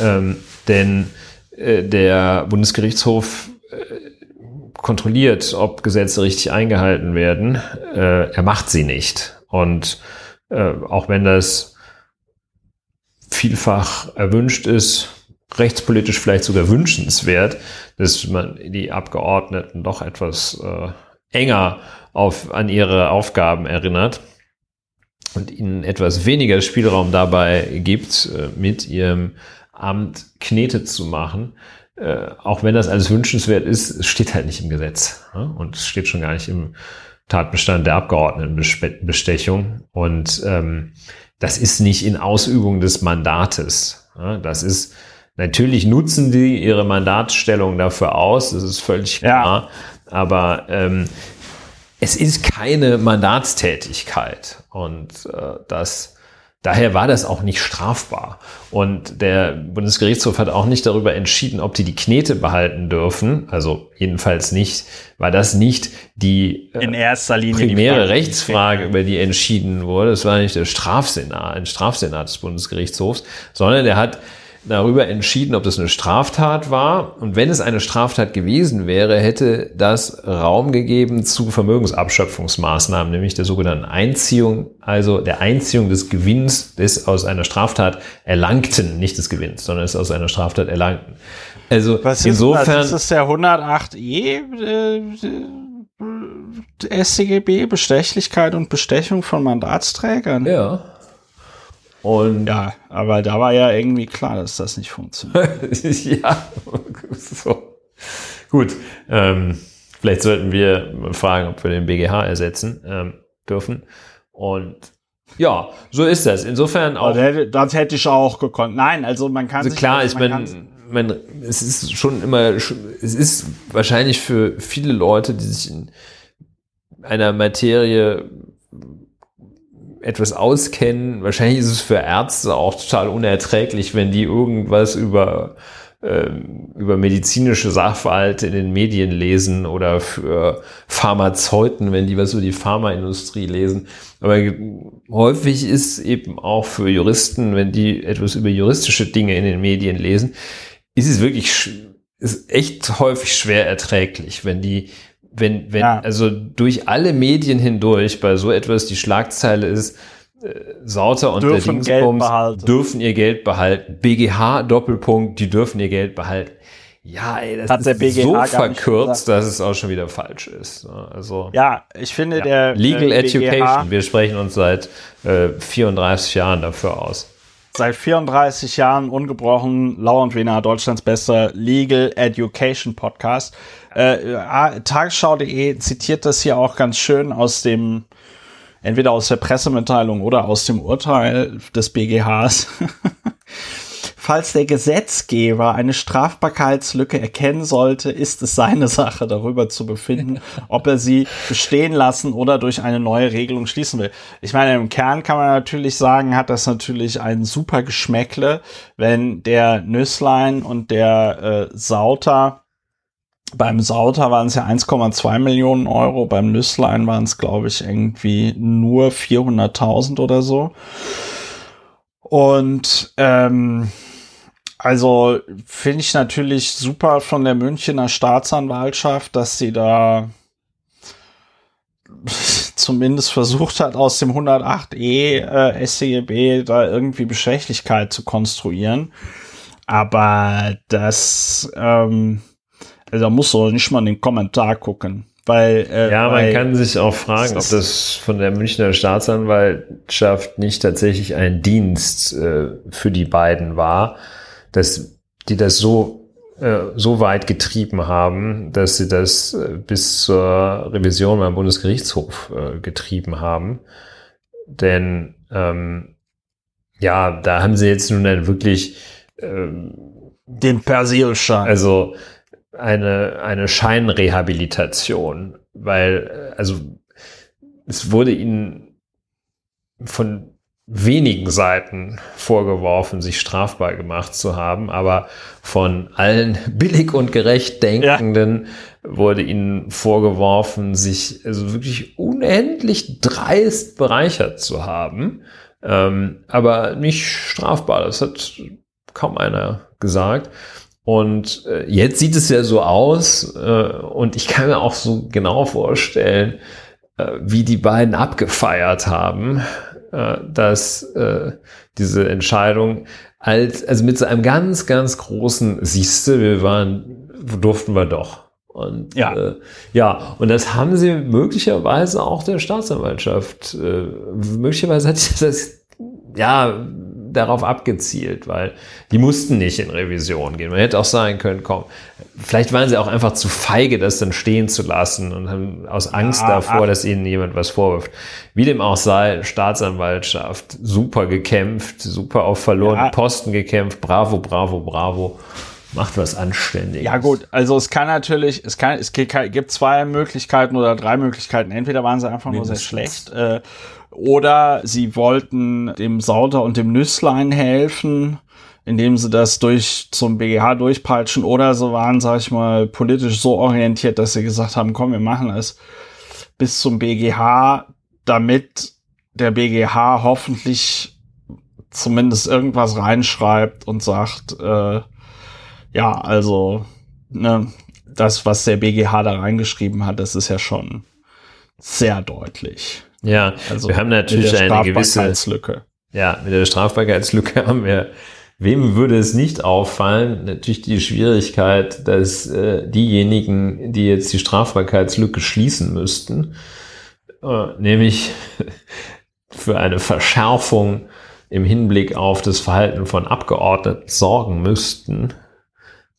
ähm, denn äh, der Bundesgerichtshof äh, kontrolliert, ob Gesetze richtig eingehalten werden. Äh, er macht sie nicht. Und äh, auch wenn das vielfach erwünscht ist, rechtspolitisch vielleicht sogar wünschenswert, dass man die Abgeordneten doch etwas äh, enger auf, an ihre Aufgaben erinnert und ihnen etwas weniger Spielraum dabei gibt, äh, mit ihrem Amt Knete zu machen. Äh, auch wenn das alles wünschenswert ist, steht halt nicht im Gesetz. Ja? Und es steht schon gar nicht im Tatbestand der Abgeordnetenbestechung. Und ähm, das ist nicht in Ausübung des Mandates. Ja? Das ist Natürlich nutzen die ihre Mandatsstellung dafür aus, das ist völlig klar. Ja. Aber ähm, es ist keine Mandatstätigkeit und äh, das daher war das auch nicht strafbar. Und der Bundesgerichtshof hat auch nicht darüber entschieden, ob die die Knete behalten dürfen. Also jedenfalls nicht, war das nicht die äh, in erster Linie primäre die Rechtsfrage, über die entschieden wurde. Das war nicht der Strafsenat, ein Strafsenat des Bundesgerichtshofs, sondern der hat darüber entschieden, ob das eine Straftat war. Und wenn es eine Straftat gewesen wäre, hätte das Raum gegeben zu Vermögensabschöpfungsmaßnahmen, nämlich der sogenannten Einziehung, also der Einziehung des Gewinns des aus einer Straftat erlangten, nicht des Gewinns, sondern des aus einer Straftat erlangten. Also Was insofern. Ist das, ist der 108e äh, StGB, Bestechlichkeit und Bestechung von Mandatsträgern? Ja. Und ja, aber da war ja irgendwie klar, dass das nicht funktioniert. ja, so. Gut. Ähm, vielleicht sollten wir fragen, ob wir den BGH ersetzen ähm, dürfen. Und ja, so ist das. Insofern auch. Das, das hätte ich auch gekonnt. Nein, also man kann. Also klar, ich meine, man, es ist schon immer, es ist wahrscheinlich für viele Leute, die sich in einer Materie etwas auskennen. Wahrscheinlich ist es für Ärzte auch total unerträglich, wenn die irgendwas über, ähm, über medizinische Sachverhalte in den Medien lesen oder für Pharmazeuten, wenn die was über die Pharmaindustrie lesen. Aber häufig ist eben auch für Juristen, wenn die etwas über juristische Dinge in den Medien lesen, ist es wirklich ist echt häufig schwer erträglich, wenn die wenn, wenn, ja. also durch alle Medien hindurch bei so etwas die Schlagzeile ist, äh, Sauter und dürfen der Dingsbums dürfen ihr Geld behalten. BGH Doppelpunkt, die dürfen ihr Geld behalten. Ja, ey, das Hat ist der BGH so verkürzt, dass es auch schon wieder falsch ist. Also ja, ich finde ja. der Legal äh, Education. Wir sprechen uns seit äh, 34 Jahren dafür aus. Seit 34 Jahren ungebrochen Lau und Wiener, Deutschlands bester Legal Education Podcast. Äh, Tagesschau.de zitiert das hier auch ganz schön aus dem, entweder aus der Pressemitteilung oder aus dem Urteil des BGHs. falls der Gesetzgeber eine Strafbarkeitslücke erkennen sollte, ist es seine Sache, darüber zu befinden, ob er sie bestehen lassen oder durch eine neue Regelung schließen will. Ich meine, im Kern kann man natürlich sagen, hat das natürlich ein super Geschmäckle, wenn der Nüsslein und der äh, Sauter beim Sauter waren es ja 1,2 Millionen Euro, beim Nüsslein waren es, glaube ich, irgendwie nur 400.000 oder so. Und ähm, also finde ich natürlich super von der Münchner Staatsanwaltschaft, dass sie da zumindest versucht hat, aus dem 108e äh, SCGB da irgendwie Beschäftigkeit zu konstruieren. Aber das, ähm, also da muss doch nicht mal in den Kommentar gucken. Weil, äh, ja, man weil, kann sich auch fragen, ob das von der Münchner Staatsanwaltschaft nicht tatsächlich ein Dienst äh, für die beiden war, dass die das so äh, so weit getrieben haben, dass sie das äh, bis zur Revision beim Bundesgerichtshof äh, getrieben haben. Denn ähm, ja, da haben sie jetzt nun dann wirklich ähm, den Persilschein. Also eine, eine Scheinrehabilitation, weil, also, es wurde ihnen von wenigen Seiten vorgeworfen, sich strafbar gemacht zu haben, aber von allen billig und gerecht Denkenden ja. wurde ihnen vorgeworfen, sich also wirklich unendlich dreist bereichert zu haben, ähm, aber nicht strafbar. Das hat kaum einer gesagt. Und äh, jetzt sieht es ja so aus, äh, und ich kann mir auch so genau vorstellen, äh, wie die beiden abgefeiert haben, dass äh, diese Entscheidung als, also mit so einem ganz, ganz großen, siehste, wir waren, durften wir doch. Und ja. Äh, ja, und das haben sie möglicherweise auch der Staatsanwaltschaft, äh, möglicherweise hat sich das ja darauf abgezielt, weil die mussten nicht in Revision gehen. Man hätte auch sagen können, komm, vielleicht waren sie auch einfach zu feige, das dann stehen zu lassen und haben aus Angst ja, davor, dass ihnen jemand was vorwirft. Wie dem auch sei, Staatsanwaltschaft, super gekämpft, super auf verlorenen ja. Posten gekämpft, bravo, bravo, bravo. Macht was Anständiges. Ja gut, also es kann natürlich, es kann, es gibt zwei Möglichkeiten oder drei Möglichkeiten. Entweder waren sie einfach Mindestens. nur sehr schlecht äh, oder sie wollten dem Sauter und dem Nüsslein helfen, indem sie das durch zum BGH durchpeitschen. Oder sie waren, sag ich mal, politisch so orientiert, dass sie gesagt haben, komm, wir machen es bis zum BGH, damit der BGH hoffentlich zumindest irgendwas reinschreibt und sagt, äh, ja, also, ne, das, was der BGH da reingeschrieben hat, das ist ja schon sehr deutlich. Ja, also wir haben natürlich eine gewisse Lücke. Ja, mit der Strafbarkeitslücke haben wir, wem würde es nicht auffallen? Natürlich die Schwierigkeit, dass äh, diejenigen, die jetzt die Strafbarkeitslücke schließen müssten, äh, nämlich für eine Verschärfung im Hinblick auf das Verhalten von Abgeordneten sorgen müssten.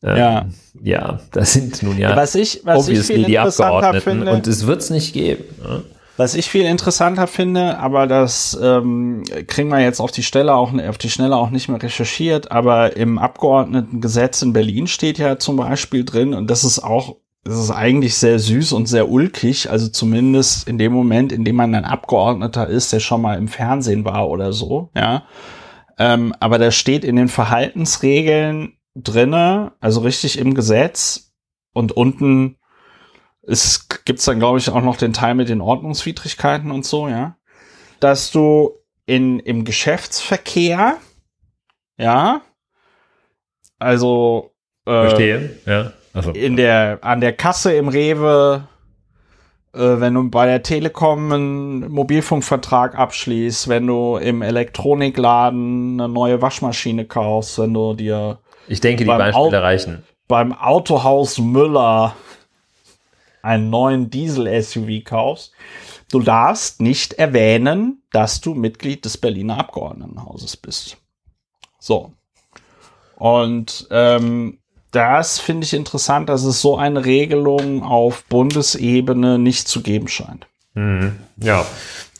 Ähm, ja. Ja, das sind nun ja was ich, was obviously ich die Abgeordneten finde, und es wird es nicht geben. Ne? Was ich viel interessanter finde, aber das ähm, kriegen wir jetzt auf die Stelle auch auf die Schnelle auch nicht mehr recherchiert, aber im Abgeordnetengesetz in Berlin steht ja zum Beispiel drin, und das ist auch, das ist eigentlich sehr süß und sehr ulkig, also zumindest in dem Moment, in dem man ein Abgeordneter ist, der schon mal im Fernsehen war oder so, ja. Ähm, aber da steht in den Verhaltensregeln drinne, also richtig im Gesetz und unten es gibt's dann, glaube ich, auch noch den Teil mit den Ordnungswidrigkeiten und so, ja. Dass du in, im Geschäftsverkehr, ja, also äh, Verstehe, ja. Also. In der, an der Kasse im Rewe, äh, wenn du bei der Telekom einen Mobilfunkvertrag abschließt, wenn du im Elektronikladen eine neue Waschmaschine kaufst, wenn du dir ich denke, die Beispiele reichen. Beim Autohaus Müller einen neuen Diesel-SUV kaufst, du darfst nicht erwähnen, dass du Mitglied des Berliner Abgeordnetenhauses bist. So. Und ähm, das finde ich interessant, dass es so eine Regelung auf Bundesebene nicht zu geben scheint. Mhm. Ja,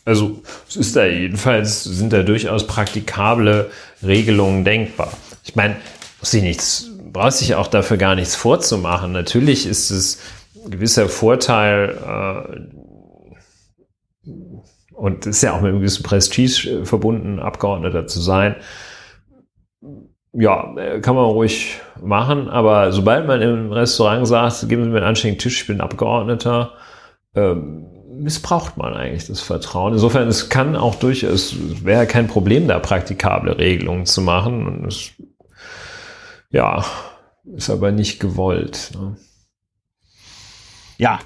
also es ist da jedenfalls, sind da durchaus praktikable Regelungen denkbar. Ich meine, brauchst dich auch dafür gar nichts vorzumachen. Natürlich ist es gewisser Vorteil, äh, und ist ja auch mit einem gewissen Prestige verbunden, Abgeordneter zu sein. Ja, kann man ruhig machen, aber sobald man im Restaurant sagt, geben Sie mir einen anständigen Tisch, ich bin Abgeordneter, ähm, missbraucht man eigentlich das Vertrauen. Insofern, es kann auch durchaus, es wäre kein Problem, da praktikable Regelungen zu machen. Und es, ja, ist aber nicht gewollt. Ne? Ja,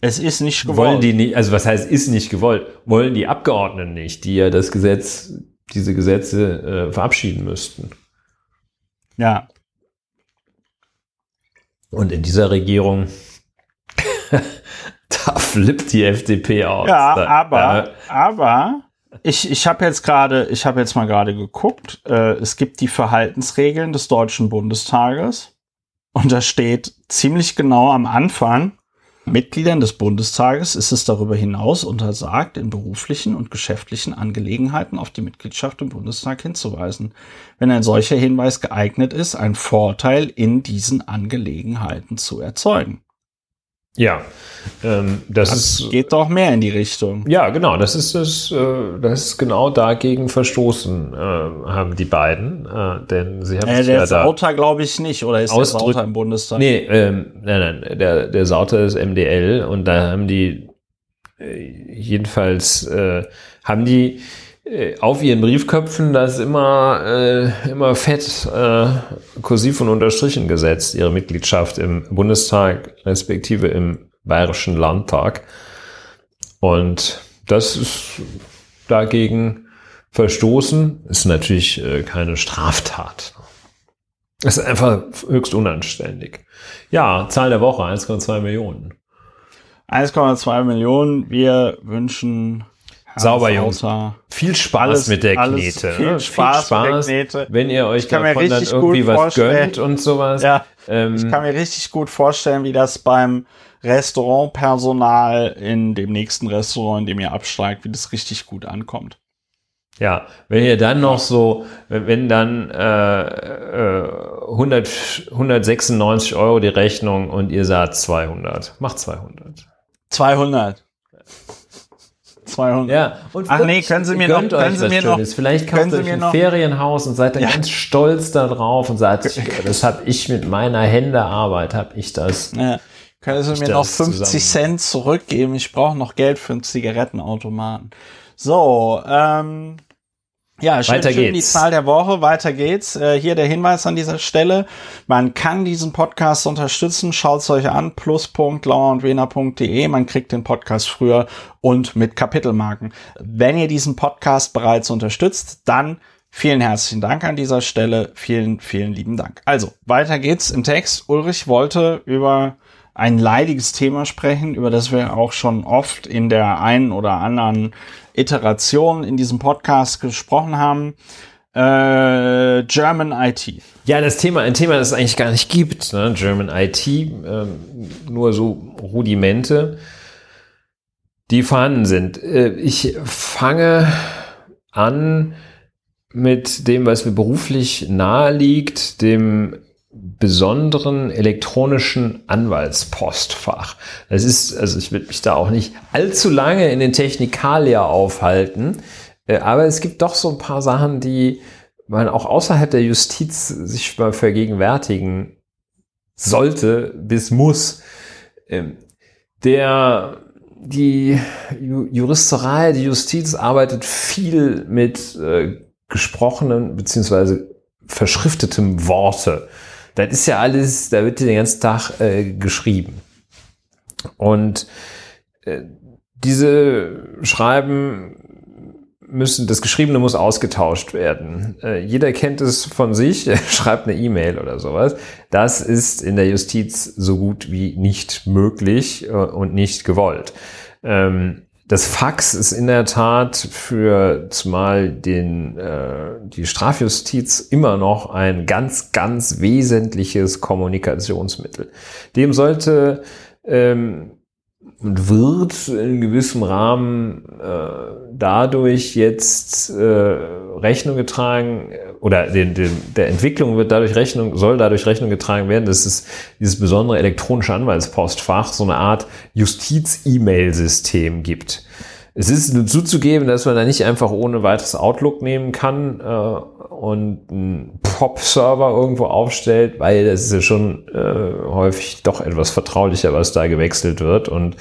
es ist nicht gewollt. Wollen die nicht, also was heißt, ist nicht gewollt? Wollen die Abgeordneten nicht, die ja das Gesetz, diese Gesetze äh, verabschieden müssten. Ja. Und in dieser Regierung da flippt die FDP aus. Ja, da, aber, äh, aber ich, ich habe jetzt gerade, ich habe jetzt mal gerade geguckt, äh, es gibt die Verhaltensregeln des Deutschen Bundestages und da steht ziemlich genau am Anfang, Mitgliedern des Bundestages ist es darüber hinaus untersagt, in beruflichen und geschäftlichen Angelegenheiten auf die Mitgliedschaft im Bundestag hinzuweisen, wenn ein solcher Hinweis geeignet ist, einen Vorteil in diesen Angelegenheiten zu erzeugen. Ja, ähm, das, das ist, geht doch mehr in die Richtung. Ja, genau. Das ist das, äh, das ist genau dagegen verstoßen äh, haben die beiden, äh, denn sie haben äh, der ja Sauter glaube ich nicht, oder ist der Sauter im Bundestag? Nee, ähm, nein, nein, der der Sauter ist MDL und da haben die äh, jedenfalls äh, haben die auf ihren Briefköpfen das immer, äh, immer fett äh, kursiv und unterstrichen gesetzt, ihre Mitgliedschaft im Bundestag respektive im Bayerischen Landtag. Und das ist dagegen verstoßen, ist natürlich äh, keine Straftat. Es ist einfach höchst unanständig. Ja, Zahl der Woche, 1,2 Millionen. 1,2 Millionen. Wir wünschen Sauber, Jungs. Viel Spaß alles, mit der Knete. Viel? Spaß viel Spaß, mit der Knete. wenn ihr euch davon dann irgendwie was gönnt und sowas. Ja, ähm, ich kann mir richtig gut vorstellen, wie das beim Restaurantpersonal in dem nächsten Restaurant, in dem ihr absteigt, wie das richtig gut ankommt. Ja, wenn ihr dann noch so, wenn dann äh, äh, 100, 196 Euro die Rechnung und ihr sagt 200, macht 200. 200. 200. Ja, und Ach nee, können Sie mir noch, können Sie mir noch, vielleicht kauft Sie euch ein noch, Ferienhaus und seid dann ja. ganz stolz darauf und sagt, das habe ich mit meiner Händearbeit, habe ich das. Ja. Können Sie mir noch 50 zusammen. Cent zurückgeben? Ich brauche noch Geld für einen Zigarettenautomaten. So, ähm, ja, schön, Weiter schön geht's. die Zahl der Woche. Weiter geht's. Äh, hier der Hinweis an dieser Stelle. Man kann diesen Podcast unterstützen. Schaut's euch an. plus.lauerundwener.de. Man kriegt den Podcast früher und mit Kapitelmarken. Wenn ihr diesen Podcast bereits unterstützt, dann vielen herzlichen Dank an dieser Stelle. Vielen, vielen lieben Dank. Also, weiter geht's im Text. Ulrich wollte über ein leidiges Thema sprechen, über das wir auch schon oft in der einen oder anderen Iteration in diesem Podcast gesprochen haben. Äh, German IT. Ja, das Thema, ein Thema, das es eigentlich gar nicht gibt. Ne? German IT, ähm, nur so Rudimente, die vorhanden sind. Äh, ich fange an mit dem, was mir beruflich nahe liegt, dem besonderen elektronischen Anwaltspostfach. Das ist, also ich will mich da auch nicht allzu lange in den Technikalia aufhalten, äh, aber es gibt doch so ein paar Sachen, die man auch außerhalb der Justiz sich mal vergegenwärtigen sollte bis muss. Ähm, der die Juristerei, die Justiz arbeitet viel mit äh, gesprochenen beziehungsweise verschriftetem Worte das ist ja alles, da wird den ganzen Tag äh, geschrieben. Und äh, diese Schreiben müssen, das Geschriebene muss ausgetauscht werden. Äh, jeder kennt es von sich, schreibt eine E-Mail oder sowas. Das ist in der Justiz so gut wie nicht möglich äh, und nicht gewollt. Ähm, das Fax ist in der Tat für zumal den, äh, die Strafjustiz immer noch ein ganz, ganz wesentliches Kommunikationsmittel. Dem sollte ähm, wird in gewissem Rahmen äh, dadurch jetzt äh, Rechnung getragen oder den, den, der Entwicklung wird dadurch Rechnung, soll dadurch Rechnung getragen werden, dass es dieses besondere elektronische Anwaltspostfach so eine Art Justiz-E-Mail-System gibt. Es ist nur zuzugeben, dass man da nicht einfach ohne weiteres Outlook nehmen kann äh, und einen Pop-Server irgendwo aufstellt, weil das ist ja schon äh, häufig doch etwas vertraulicher, was da gewechselt wird. Und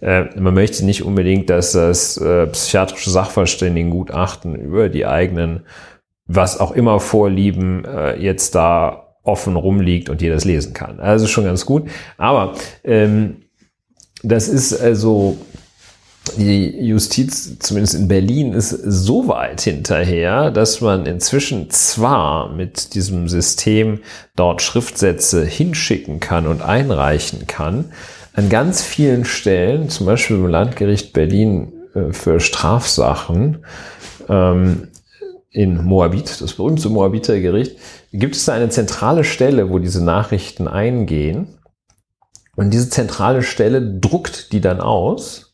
äh, man möchte nicht unbedingt, dass das äh, psychiatrische Sachverständigengutachten über die eigenen, was auch immer Vorlieben, äh, jetzt da offen rumliegt und jeder das lesen kann. Also schon ganz gut. Aber ähm, das ist also die Justiz, zumindest in Berlin, ist so weit hinterher, dass man inzwischen zwar mit diesem System dort Schriftsätze hinschicken kann und einreichen kann, an ganz vielen Stellen, zum Beispiel im Landgericht Berlin äh, für Strafsachen ähm, in Moabit, das berühmte Moabiter Gericht, gibt es da eine zentrale Stelle, wo diese Nachrichten eingehen. Und diese zentrale Stelle druckt die dann aus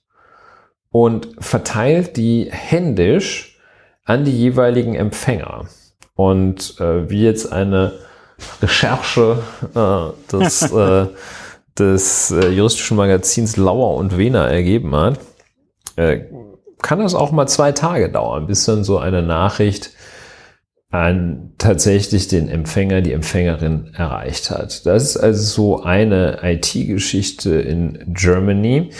und verteilt die händisch an die jeweiligen Empfänger. Und äh, wie jetzt eine Recherche äh, des, äh, des äh, juristischen Magazins Lauer und Wehner ergeben hat, äh, kann das auch mal zwei Tage dauern, bis dann so eine Nachricht an tatsächlich den Empfänger, die Empfängerin erreicht hat. Das ist also so eine IT-Geschichte in Germany.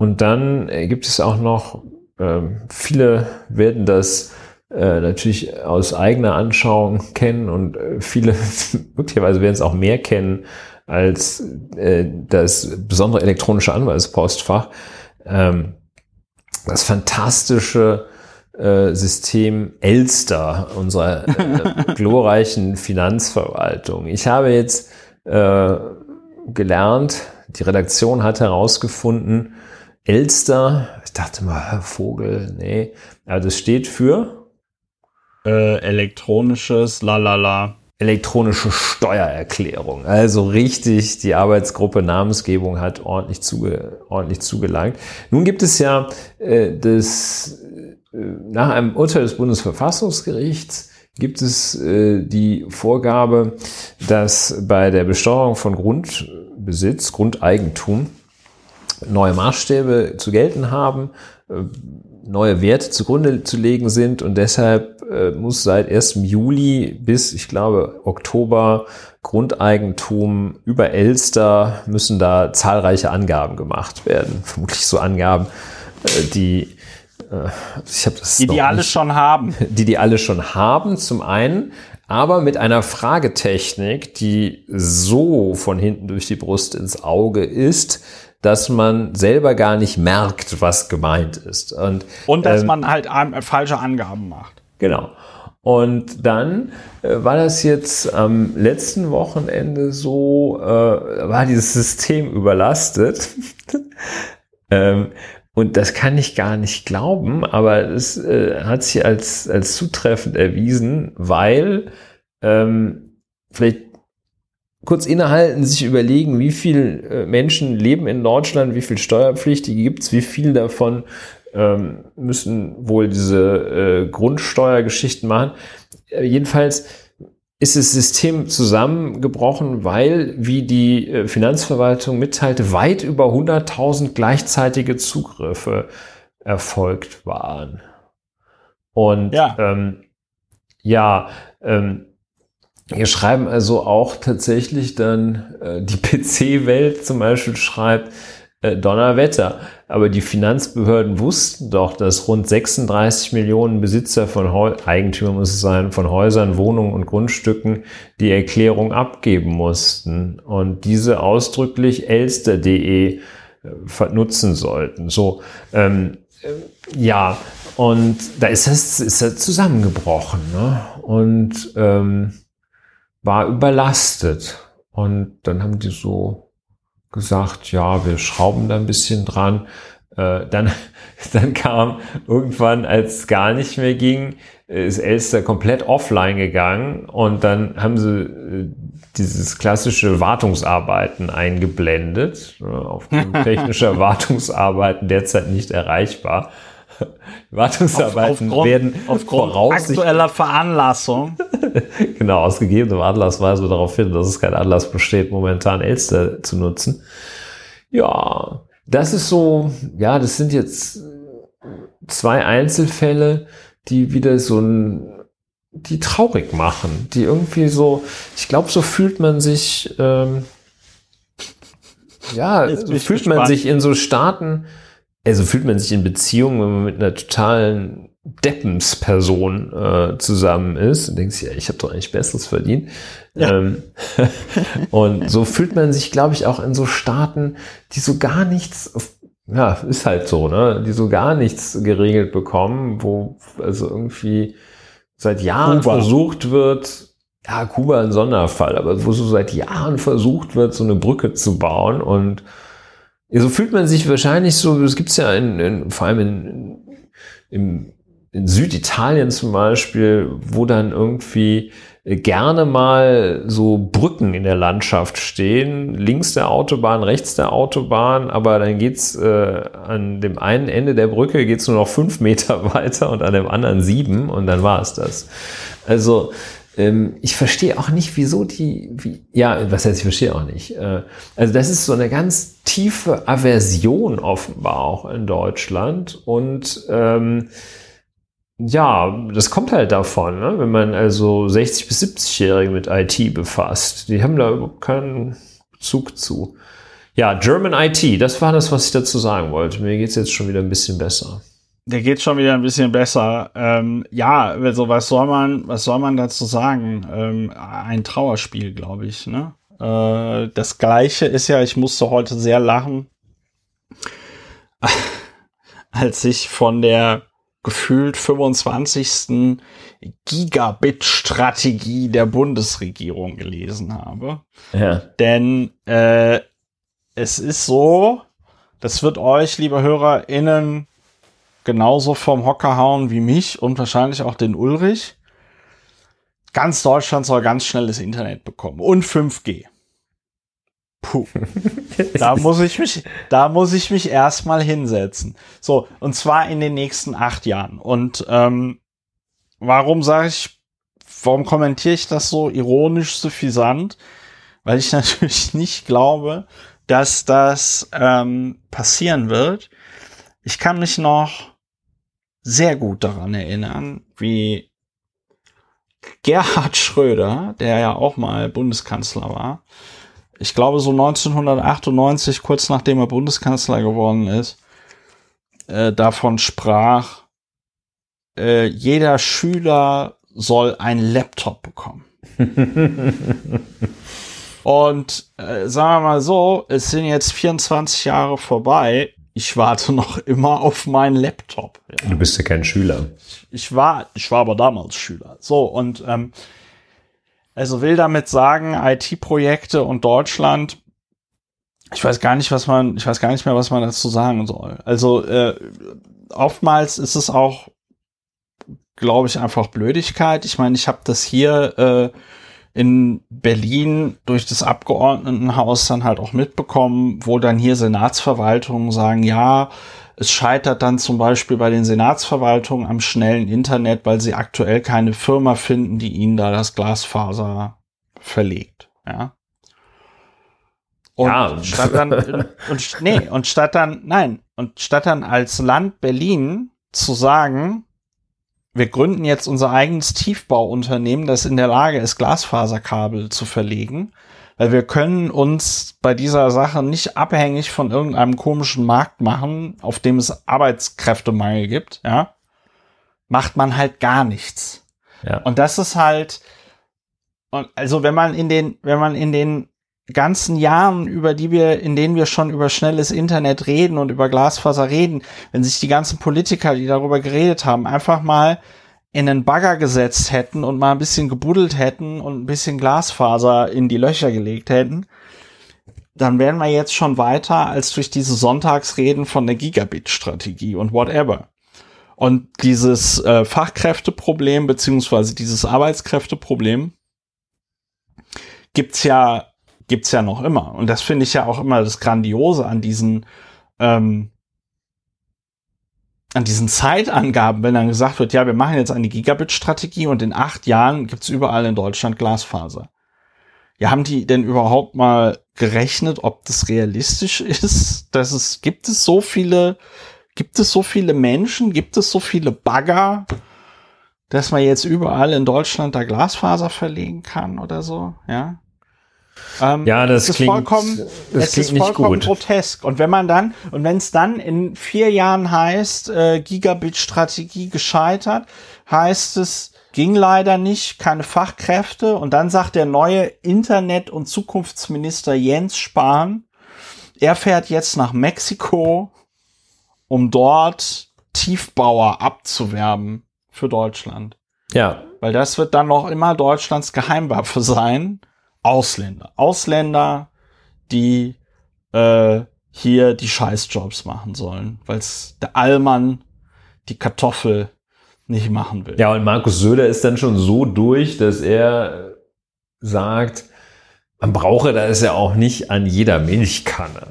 Und dann äh, gibt es auch noch, äh, viele werden das äh, natürlich aus eigener Anschauung kennen und äh, viele möglicherweise werden es auch mehr kennen als äh, das besondere elektronische Anwaltspostfach. Ähm, das fantastische System Elster unserer glorreichen Finanzverwaltung. Ich habe jetzt gelernt, die Redaktion hat herausgefunden, Elster, ich dachte mal, Vogel, nee. Aber das steht für äh, elektronisches Lalala. Elektronische Steuererklärung. Also richtig, die Arbeitsgruppe Namensgebung hat ordentlich, zuge, ordentlich zugelangt. Nun gibt es ja äh, das, äh, nach einem Urteil des Bundesverfassungsgerichts gibt es äh, die Vorgabe, dass bei der Besteuerung von Grundbesitz, Grundeigentum, neue Maßstäbe zu gelten haben, äh, neue Werte zugrunde zu legen sind und deshalb äh, muss seit 1. Juli bis, ich glaube, Oktober Grundeigentum über Elster müssen da zahlreiche Angaben gemacht werden. Vermutlich so Angaben, äh, die ich habe das die die alle schon haben, die die alle schon haben zum einen, aber mit einer Fragetechnik, die so von hinten durch die Brust ins Auge ist, dass man selber gar nicht merkt, was gemeint ist. Und, und dass ähm, man halt falsche Angaben macht. Genau. Und dann äh, war das jetzt am letzten Wochenende so, äh, war dieses System überlastet. ähm, und das kann ich gar nicht glauben, aber es äh, hat sich als, als zutreffend erwiesen, weil ähm, vielleicht kurz innehalten, sich überlegen, wie viele äh, Menschen leben in Deutschland, wie viele Steuerpflichtige gibt es, wie viel davon ähm, müssen wohl diese äh, Grundsteuergeschichten machen. Äh, jedenfalls ist das System zusammengebrochen, weil, wie die äh, Finanzverwaltung mitteilte, weit über 100.000 gleichzeitige Zugriffe erfolgt waren. Und ja, ähm, ja ähm, wir schreiben also auch tatsächlich dann, äh, die PC-Welt zum Beispiel schreibt, äh, Donnerwetter. Aber die Finanzbehörden wussten doch, dass rund 36 Millionen Besitzer von Heu Eigentümer muss es sein, von Häusern, Wohnungen und Grundstücken die Erklärung abgeben mussten und diese ausdrücklich elster.de äh, nutzen sollten. So, ähm, äh, ja, und da ist das, ist das zusammengebrochen. Ne? Und ähm, war überlastet. Und dann haben die so gesagt, ja, wir schrauben da ein bisschen dran. Äh, dann, dann kam irgendwann, als es gar nicht mehr ging, ist Elster komplett offline gegangen und dann haben sie äh, dieses klassische Wartungsarbeiten eingeblendet. Aufgrund technischer Wartungsarbeiten derzeit nicht erreichbar. Wartungsarbeiten Auf, werden aufgrund aktueller Veranlassung. genau, aus gegebenem Anlass weisen wir darauf hin, dass es kein Anlass besteht, momentan Elster zu nutzen. Ja, das ist so, ja, das sind jetzt zwei Einzelfälle, die wieder so ein, die traurig machen, die irgendwie so, ich glaube, so fühlt man sich, ähm, ja, so fühlt man sich in so Staaten, also fühlt man sich in Beziehungen, wenn man mit einer totalen Deppensperson äh, zusammen ist und denkt sich, ja, ich habe doch eigentlich Besseres verdient. Ja. Ähm, und so fühlt man sich, glaube ich, auch in so Staaten, die so gar nichts, ja, ist halt so, ne, die so gar nichts geregelt bekommen, wo also irgendwie seit Jahren Kuba. versucht wird, ja, Kuba ein Sonderfall, aber wo so seit Jahren versucht wird, so eine Brücke zu bauen und so fühlt man sich wahrscheinlich so, das gibt's ja in, in, vor allem in, in, in Süditalien zum Beispiel, wo dann irgendwie gerne mal so Brücken in der Landschaft stehen, links der Autobahn, rechts der Autobahn, aber dann geht's äh, an dem einen Ende der Brücke geht's nur noch fünf Meter weiter und an dem anderen sieben und dann war es das. Also ähm, ich verstehe auch nicht, wieso die, wie, ja, was heißt, ich verstehe auch nicht. Äh, also das ist so eine ganz tiefe Aversion offenbar auch in Deutschland und ähm, ja, das kommt halt davon, ne? wenn man also 60- bis 70-Jährige mit IT befasst. Die haben da überhaupt keinen Bezug zu. Ja, German IT, das war das, was ich dazu sagen wollte. Mir geht's jetzt schon wieder ein bisschen besser. Der geht schon wieder ein bisschen besser. Ähm, ja, also was soll man, was soll man dazu sagen? Ähm, ein Trauerspiel, glaube ich. Ne? Äh, das Gleiche ist ja, ich musste heute sehr lachen, als ich von der gefühlt 25. Gigabit-Strategie der Bundesregierung gelesen habe. Ja. Denn äh, es ist so, das wird euch, liebe HörerInnen, genauso vom Hocker hauen wie mich und wahrscheinlich auch den Ulrich. Ganz Deutschland soll ganz schnelles Internet bekommen und 5G. Puh. da muss ich mich, da muss ich mich erstmal hinsetzen. So, und zwar in den nächsten acht Jahren. Und ähm, warum sage ich, warum kommentiere ich das so ironisch, suffisant? Weil ich natürlich nicht glaube, dass das ähm, passieren wird. Ich kann mich noch sehr gut daran erinnern, wie Gerhard Schröder, der ja auch mal Bundeskanzler war, ich glaube so 1998, kurz nachdem er Bundeskanzler geworden ist, äh, davon sprach, äh, jeder Schüler soll einen Laptop bekommen. Und äh, sagen wir mal so, es sind jetzt 24 Jahre vorbei. Ich warte noch immer auf meinen Laptop. Ja. Du bist ja kein Schüler. Ich war, ich war aber damals Schüler. So, und ähm, also will damit sagen, IT-Projekte und Deutschland, ich weiß gar nicht, was man, ich weiß gar nicht mehr, was man dazu sagen soll. Also äh, oftmals ist es auch, glaube ich, einfach Blödigkeit. Ich meine, ich habe das hier äh, in Berlin durch das Abgeordnetenhaus dann halt auch mitbekommen, wo dann hier Senatsverwaltungen sagen, ja, es scheitert dann zum Beispiel bei den Senatsverwaltungen am schnellen Internet, weil sie aktuell keine Firma finden, die ihnen da das Glasfaser verlegt. Ja. Und ja. statt dann, und, nee, und statt dann, nein, und statt dann als Land Berlin zu sagen, wir gründen jetzt unser eigenes Tiefbauunternehmen, das in der Lage ist, Glasfaserkabel zu verlegen, weil wir können uns bei dieser Sache nicht abhängig von irgendeinem komischen Markt machen, auf dem es Arbeitskräftemangel gibt, ja, macht man halt gar nichts. Ja. Und das ist halt, also wenn man in den, wenn man in den ganzen Jahren, über die wir, in denen wir schon über schnelles Internet reden und über Glasfaser reden, wenn sich die ganzen Politiker, die darüber geredet haben, einfach mal in einen Bagger gesetzt hätten und mal ein bisschen gebuddelt hätten und ein bisschen Glasfaser in die Löcher gelegt hätten, dann wären wir jetzt schon weiter als durch diese Sonntagsreden von der Gigabit-Strategie und whatever. Und dieses äh, Fachkräfteproblem beziehungsweise dieses Arbeitskräfteproblem gibt's ja gibt's ja noch immer. Und das finde ich ja auch immer das Grandiose an diesen ähm, an diesen Zeitangaben, wenn dann gesagt wird, ja, wir machen jetzt eine Gigabit-Strategie und in acht Jahren gibt's überall in Deutschland Glasfaser. Ja, haben die denn überhaupt mal gerechnet, ob das realistisch ist? Dass es, gibt es so viele, gibt es so viele Menschen, gibt es so viele Bagger, dass man jetzt überall in Deutschland da Glasfaser verlegen kann oder so, ja? Ähm, ja, das, das klingt, vollkommen, das es klingt ist vollkommen nicht gut. grotesk. Und wenn man dann, und wenn es dann in vier Jahren heißt, äh, Gigabit-Strategie gescheitert, heißt es, ging leider nicht, keine Fachkräfte. Und dann sagt der neue Internet- und Zukunftsminister Jens Spahn, er fährt jetzt nach Mexiko, um dort Tiefbauer abzuwerben für Deutschland. Ja. Weil das wird dann noch immer Deutschlands Geheimwaffe sein. Ausländer. Ausländer, die äh, hier die Scheißjobs machen sollen, weil es der Allmann die Kartoffel nicht machen will. Ja, und Markus Söder ist dann schon so durch, dass er sagt, man brauche das ja auch nicht an jeder Milchkanne.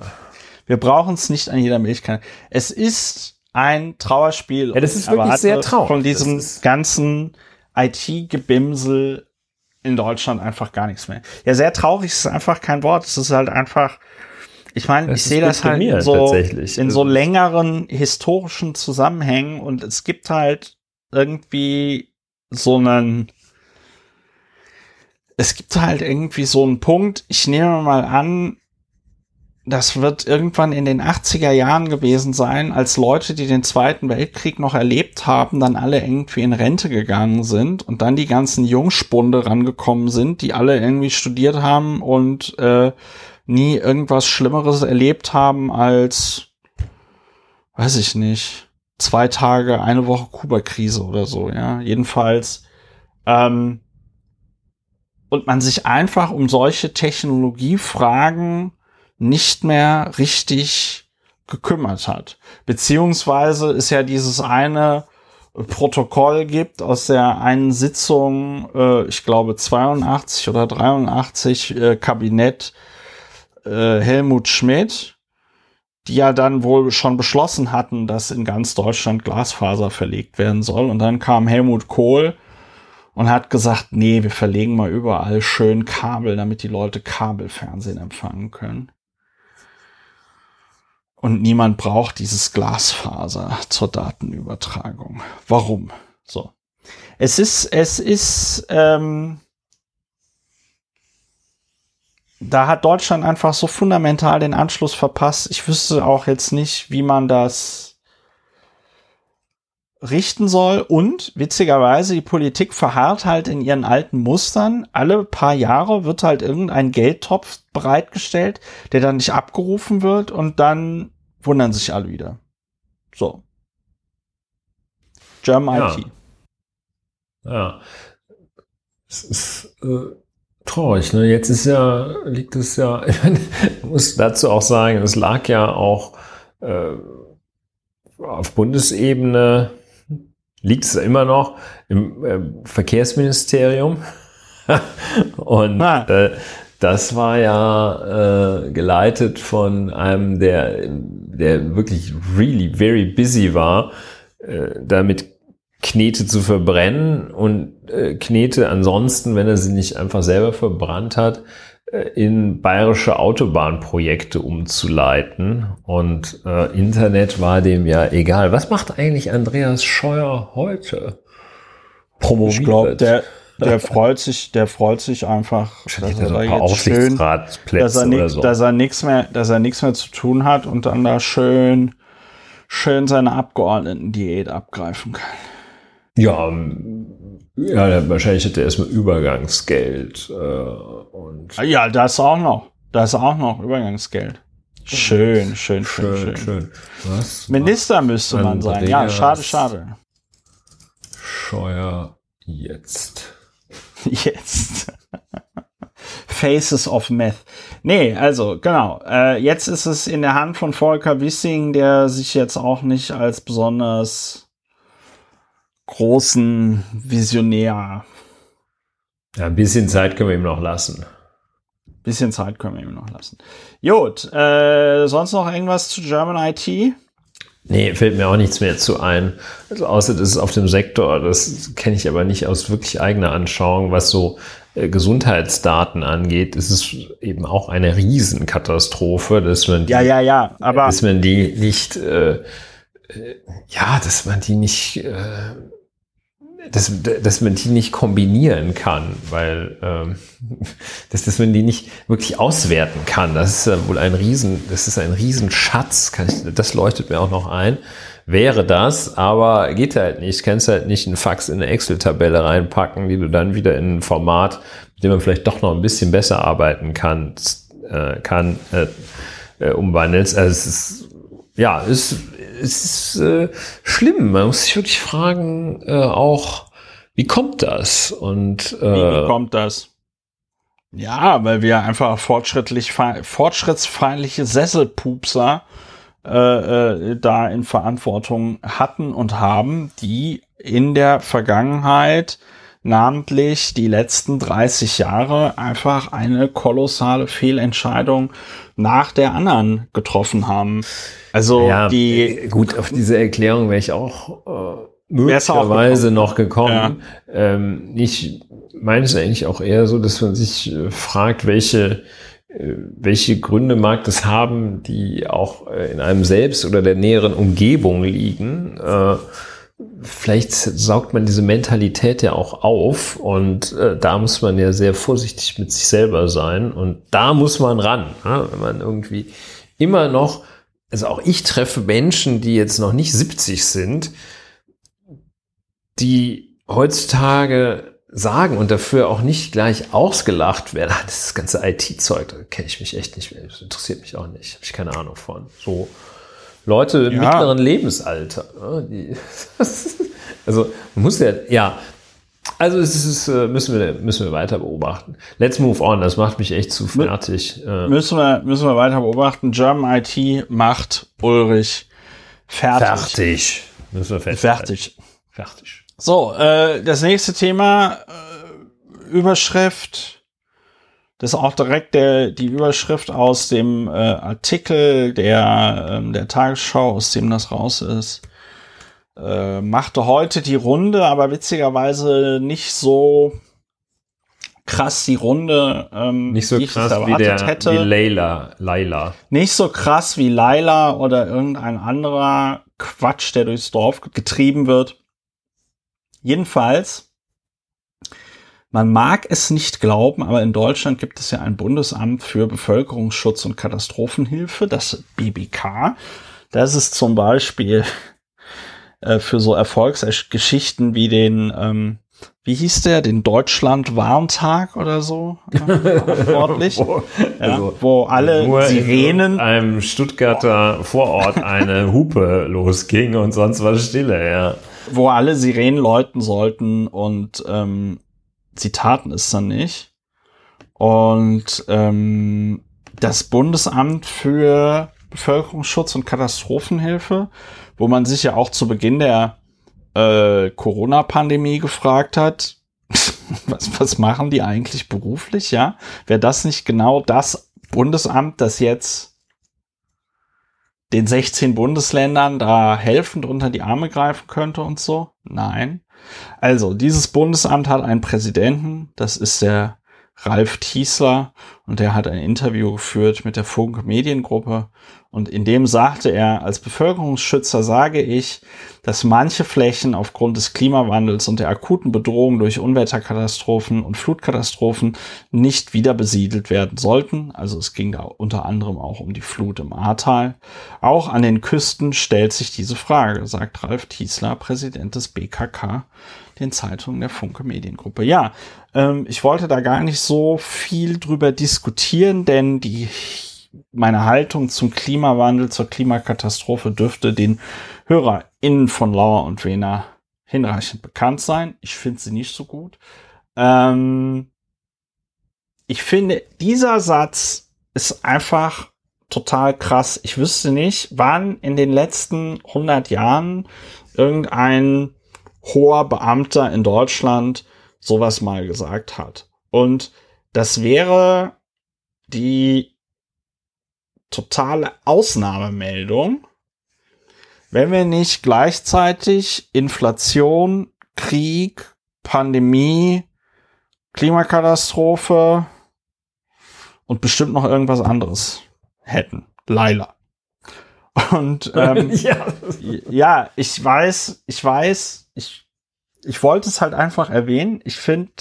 Wir brauchen es nicht an jeder Milchkanne. Es ist ein Trauerspiel. Ja, das ist wirklich sehr traurig. Von diesem ganzen IT-Gebimsel in Deutschland einfach gar nichts mehr. Ja, sehr traurig ist einfach kein Wort. Es ist halt einfach, ich meine, ich sehe das halt in so, in so längeren historischen Zusammenhängen und es gibt halt irgendwie so einen, es gibt halt irgendwie so einen Punkt, ich nehme mal an, das wird irgendwann in den 80er Jahren gewesen sein, als Leute, die den Zweiten Weltkrieg noch erlebt haben, dann alle irgendwie in Rente gegangen sind und dann die ganzen Jungspunde rangekommen sind, die alle irgendwie studiert haben und äh, nie irgendwas Schlimmeres erlebt haben als, weiß ich nicht, zwei Tage, eine Woche Kuba-Krise oder so, ja. Jedenfalls, ähm, und man sich einfach um solche Technologiefragen nicht mehr richtig gekümmert hat. Beziehungsweise ist ja dieses eine Protokoll gibt aus der einen Sitzung, äh, ich glaube 82 oder 83 äh, Kabinett äh, Helmut Schmidt, die ja dann wohl schon beschlossen hatten, dass in ganz Deutschland Glasfaser verlegt werden soll. Und dann kam Helmut Kohl und hat gesagt, nee, wir verlegen mal überall schön Kabel, damit die Leute Kabelfernsehen empfangen können. Und niemand braucht dieses Glasfaser zur Datenübertragung. Warum? So. Es ist, es ist, ähm, da hat Deutschland einfach so fundamental den Anschluss verpasst. Ich wüsste auch jetzt nicht, wie man das richten soll. Und witzigerweise, die Politik verharrt halt in ihren alten Mustern. Alle paar Jahre wird halt irgendein Geldtopf bereitgestellt, der dann nicht abgerufen wird und dann wundern sich alle wieder. So. German ja. IT. Ja. Es ist äh, traurig, ne? Jetzt ist ja, liegt es ja, ich muss dazu auch sagen, es lag ja auch äh, auf Bundesebene liegt es immer noch im äh, Verkehrsministerium. Und äh, das war ja äh, geleitet von einem, der, der wirklich really very busy war, äh, damit Knete zu verbrennen und äh, Knete ansonsten, wenn er sie nicht einfach selber verbrannt hat, in bayerische Autobahnprojekte umzuleiten. Und äh, Internet war dem ja egal. Was macht eigentlich Andreas Scheuer heute? Promoviert. Ich glaube, der, der freut sich, der freut sich einfach, dass er, da jetzt schön, dass er, nix, so. dass er nichts mehr, dass er nichts mehr zu tun hat und dann da schön, schön seine Abgeordneten-Diät abgreifen kann. Ja, ja, wahrscheinlich hätte er erstmal Übergangsgeld. Äh, und ja, das auch noch. Das auch noch Übergangsgeld. Schön, schön, schön, schön. schön. Was? Minister müsste man sein. Ja, schade, schade. Scheuer jetzt. Jetzt. Faces of Meth. Nee, also genau. Äh, jetzt ist es in der Hand von Volker Wissing, der sich jetzt auch nicht als besonders großen Visionär. Ja, ein bisschen Zeit können wir ihm noch lassen. Bisschen Zeit können wir ihm noch lassen. Gut, äh, sonst noch irgendwas zu German IT? Nee, fällt mir auch nichts mehr zu ein. Also außer das ist auf dem Sektor, das kenne ich aber nicht aus wirklich eigener Anschauung, was so äh, Gesundheitsdaten angeht, ist es eben auch eine Riesenkatastrophe, dass man die, ja, ja, ja, aber dass man die nicht, äh, äh, ja, dass man die nicht, äh, dass, dass man die nicht kombinieren kann, weil ähm, dass, dass man die nicht wirklich auswerten kann. Das ist ja wohl ein Riesen, das ist ein Riesenschatz, kann ich, das leuchtet mir auch noch ein. Wäre das, aber geht halt nicht. Kannst halt nicht einen Fax in eine Excel-Tabelle reinpacken, die du dann wieder in ein Format, mit dem man vielleicht doch noch ein bisschen besser arbeiten kann, äh, kann äh, äh, umwandelst. Also es ist ja, es, es ist äh, schlimm. Man muss sich wirklich fragen, äh, auch, wie kommt das? Und äh, wie, kommt das? Ja, weil wir einfach fortschrittlich, fortschrittsfeindliche Sesselpupser äh, äh, da in Verantwortung hatten und haben, die in der Vergangenheit namentlich die letzten 30 Jahre einfach eine kolossale Fehlentscheidung nach der anderen getroffen haben. Also ja, die äh, gut auf diese Erklärung wäre ich auch äh, möglicherweise noch gekommen. Ja. Ähm, ich meine es eigentlich auch eher so, dass man sich äh, fragt, welche äh, welche Gründe mag das haben, die auch äh, in einem selbst oder der näheren Umgebung liegen. Äh, vielleicht saugt man diese Mentalität ja auch auf und äh, da muss man ja sehr vorsichtig mit sich selber sein und da muss man ran, ne? wenn man irgendwie immer noch, also auch ich treffe Menschen, die jetzt noch nicht 70 sind, die heutzutage sagen und dafür auch nicht gleich ausgelacht werden. Ah, das, ganze IT-Zeug, da kenne ich mich echt nicht mehr. Das interessiert mich auch nicht. Habe ich keine Ahnung von. So Leute ja. mittleren Lebensalter. Ne, also man muss ja, ja. Also es ist, äh, müssen wir, müssen wir weiter beobachten. Let's move on. Das macht mich echt zu fertig. Äh. Müssen wir, müssen wir weiter beobachten. German IT macht Ulrich fertig. Fertig. Müssen wir fertig. Fertig. So, äh, das nächste Thema, äh, Überschrift, das ist auch direkt der, die Überschrift aus dem äh, Artikel der, äh, der Tagesschau, aus dem das raus ist. Äh, machte heute die Runde, aber witzigerweise nicht so krass die Runde, ähm, nicht so krass wie, der, hätte. wie Layla, Laila. Nicht so krass wie Laila oder irgendein anderer Quatsch, der durchs Dorf getrieben wird. Jedenfalls, man mag es nicht glauben, aber in Deutschland gibt es ja ein Bundesamt für Bevölkerungsschutz und Katastrophenhilfe, das BBK. Das ist zum Beispiel äh, für so Erfolgsgeschichten wie den, ähm, wie hieß der, den Deutschland-Warntag oder so? Verantwortlich, wo, ja, also wo alle Sirenen in einem Stuttgarter Vorort eine Hupe losging und sonst war Stille, ja. Wo alle Sirenen läuten sollten und ähm, sie taten es dann nicht. Und ähm, das Bundesamt für Bevölkerungsschutz und Katastrophenhilfe, wo man sich ja auch zu Beginn der äh, Corona-Pandemie gefragt hat, was, was machen die eigentlich beruflich, ja? Wäre das nicht genau das Bundesamt, das jetzt den 16 Bundesländern da helfend unter die Arme greifen könnte und so? Nein. Also, dieses Bundesamt hat einen Präsidenten, das ist der Ralf Tiesler und der hat ein Interview geführt mit der Funk Mediengruppe und in dem sagte er, als Bevölkerungsschützer sage ich, dass manche Flächen aufgrund des Klimawandels und der akuten Bedrohung durch Unwetterkatastrophen und Flutkatastrophen nicht wieder besiedelt werden sollten. Also es ging da unter anderem auch um die Flut im Ahrtal. Auch an den Küsten stellt sich diese Frage, sagt Ralf Tiesler, Präsident des BKK, den Zeitungen der Funke Mediengruppe. Ja, ähm, ich wollte da gar nicht so viel drüber diskutieren, denn die meine Haltung zum Klimawandel, zur Klimakatastrophe dürfte den HörerInnen von Lauer und Wena hinreichend bekannt sein. Ich finde sie nicht so gut. Ähm, ich finde, dieser Satz ist einfach total krass. Ich wüsste nicht, wann in den letzten 100 Jahren irgendein hoher Beamter in Deutschland sowas mal gesagt hat. Und das wäre die totale Ausnahmemeldung, wenn wir nicht gleichzeitig Inflation, Krieg, Pandemie, Klimakatastrophe und bestimmt noch irgendwas anderes hätten. Leila. Und ähm, ja. ja, ich weiß, ich weiß, ich, ich wollte es halt einfach erwähnen. Ich finde,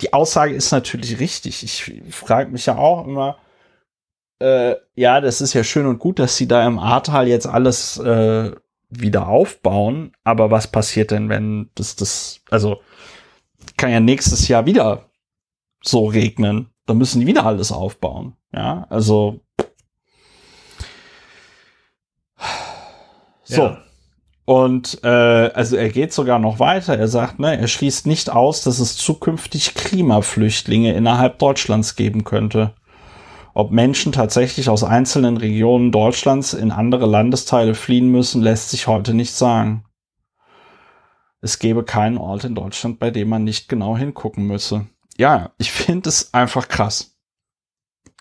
die Aussage ist natürlich richtig. Ich frage mich ja auch immer, äh, ja, das ist ja schön und gut, dass sie da im Ahrtal jetzt alles äh, wieder aufbauen. Aber was passiert denn, wenn das, das, also kann ja nächstes Jahr wieder so regnen. Dann müssen die wieder alles aufbauen. Ja, also So. Ja. Und äh, also er geht sogar noch weiter. Er sagt, ne, er schließt nicht aus, dass es zukünftig Klimaflüchtlinge innerhalb Deutschlands geben könnte. Ob Menschen tatsächlich aus einzelnen Regionen Deutschlands in andere Landesteile fliehen müssen, lässt sich heute nicht sagen. Es gäbe keinen Ort in Deutschland, bei dem man nicht genau hingucken müsse. Ja, ich finde es einfach krass.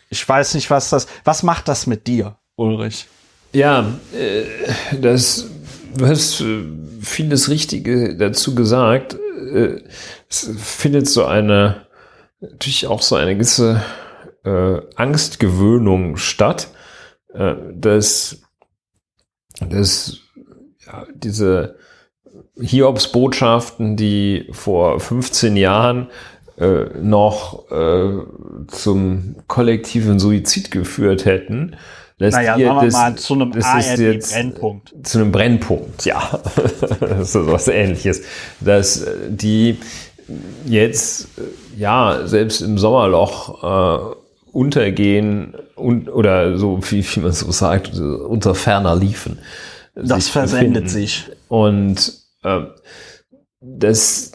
Ich weiß nicht, was das, was macht das mit dir, Ulrich? Ja, äh, das, du hast äh, vieles Richtige dazu gesagt. Äh, es findet so eine, natürlich auch so eine gewisse äh, Angstgewöhnung statt, äh, dass, dass ja, diese Hiobs-Botschaften, die vor 15 Jahren äh, noch äh, zum kollektiven Suizid geführt hätten, lässt naja, ihr, das, mal zu einem ARD-Brennpunkt. Zu einem Brennpunkt, ja. das ist was ähnliches. Dass äh, die jetzt, äh, ja, selbst im Sommerloch untergehen und, oder so, wie, wie man so sagt, unter ferner liefen. Das versendet sich. Und äh, das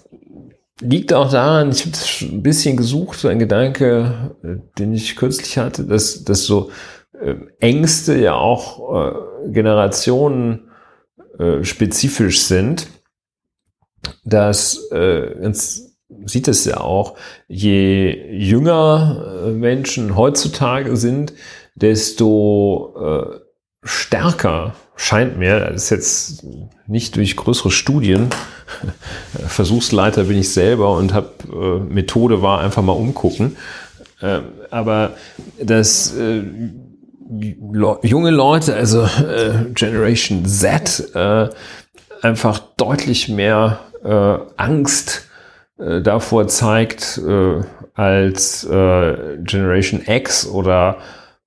liegt auch daran, ich habe ein bisschen gesucht, so ein Gedanke, äh, den ich kürzlich hatte, dass, dass so äh, Ängste ja auch äh, Generationen äh, spezifisch sind, dass äh, uns sieht es ja auch, je jünger äh, Menschen heutzutage sind, desto äh, stärker scheint mir, das ist jetzt nicht durch größere Studien, Versuchsleiter bin ich selber und habe äh, Methode war einfach mal umgucken, äh, aber das äh, junge Leute, also Generation Z, einfach deutlich mehr Angst äh, davor zeigt äh, als äh, Generation X oder,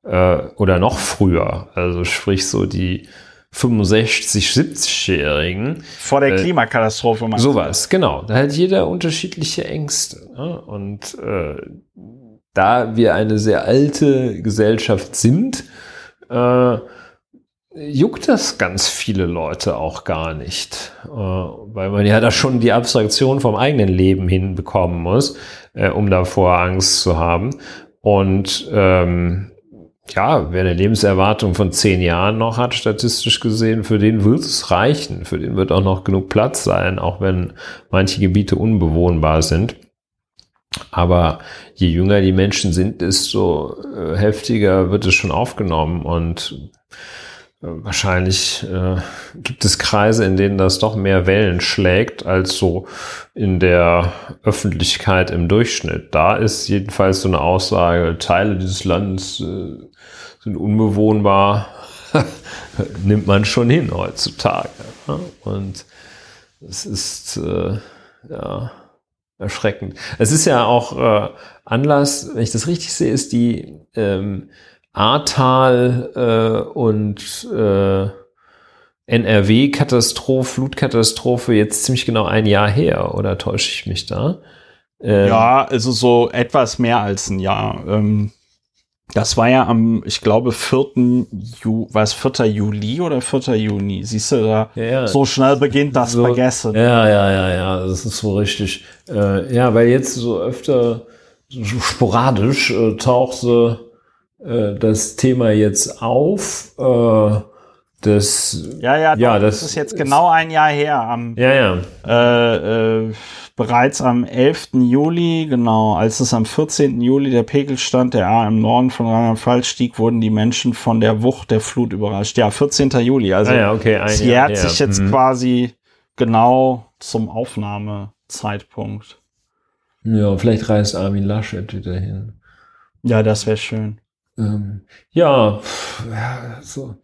äh, oder noch früher. Also sprich so die 65, 70-Jährigen. Vor der äh, Klimakatastrophe. Äh, sowas, genau. Da hat jeder unterschiedliche Ängste. Ne? Und äh, da wir eine sehr alte Gesellschaft sind, äh, juckt das ganz viele Leute auch gar nicht, äh, weil man ja da schon die Abstraktion vom eigenen Leben hinbekommen muss, äh, um davor Angst zu haben. Und ähm, ja, wer eine Lebenserwartung von zehn Jahren noch hat, statistisch gesehen, für den wird es reichen. Für den wird auch noch genug Platz sein, auch wenn manche Gebiete unbewohnbar sind. Aber je jünger die Menschen sind, desto äh, heftiger wird es schon aufgenommen und wahrscheinlich äh, gibt es Kreise, in denen das doch mehr Wellen schlägt als so in der Öffentlichkeit im Durchschnitt. Da ist jedenfalls so eine Aussage, Teile dieses Landes äh, sind unbewohnbar, nimmt man schon hin heutzutage. Und es ist äh, ja erschreckend. Es ist ja auch äh, Anlass, wenn ich das richtig sehe, ist die ähm, Ahrtal äh, und äh, NRW-Katastrophe, Flutkatastrophe jetzt ziemlich genau ein Jahr her, oder täusche ich mich da? Ähm, ja, also so etwas mehr als ein Jahr. Ähm, das war ja am, ich glaube, 4. Ju war es 4. Juli oder 4. Juni? Siehst du da? Ja, ja. So schnell beginnt das so, Vergessen. Ja, ja, ja, ja, das ist so richtig. Äh, ja, weil jetzt so öfter, so sporadisch äh, taucht sie äh, das Thema jetzt auf. Äh, das, Ja, ja, Ja, das das ist jetzt genau ein Jahr her. Am, ja, ja. äh, äh, bereits am 11. Juli, genau, als es am 14. Juli der Pegelstand der A im Norden von Rheinland-Pfalz stieg, wurden die Menschen von der Wucht der Flut überrascht. Ja, 14. Juli, also Ah, ja, okay. Ein es jährt her. sich jetzt Mhm. quasi genau zum Aufnahmezeitpunkt. Ja, vielleicht reist Armin Laschet wieder hin. Ja, das wäre schön. Ähm, ja, ja, so.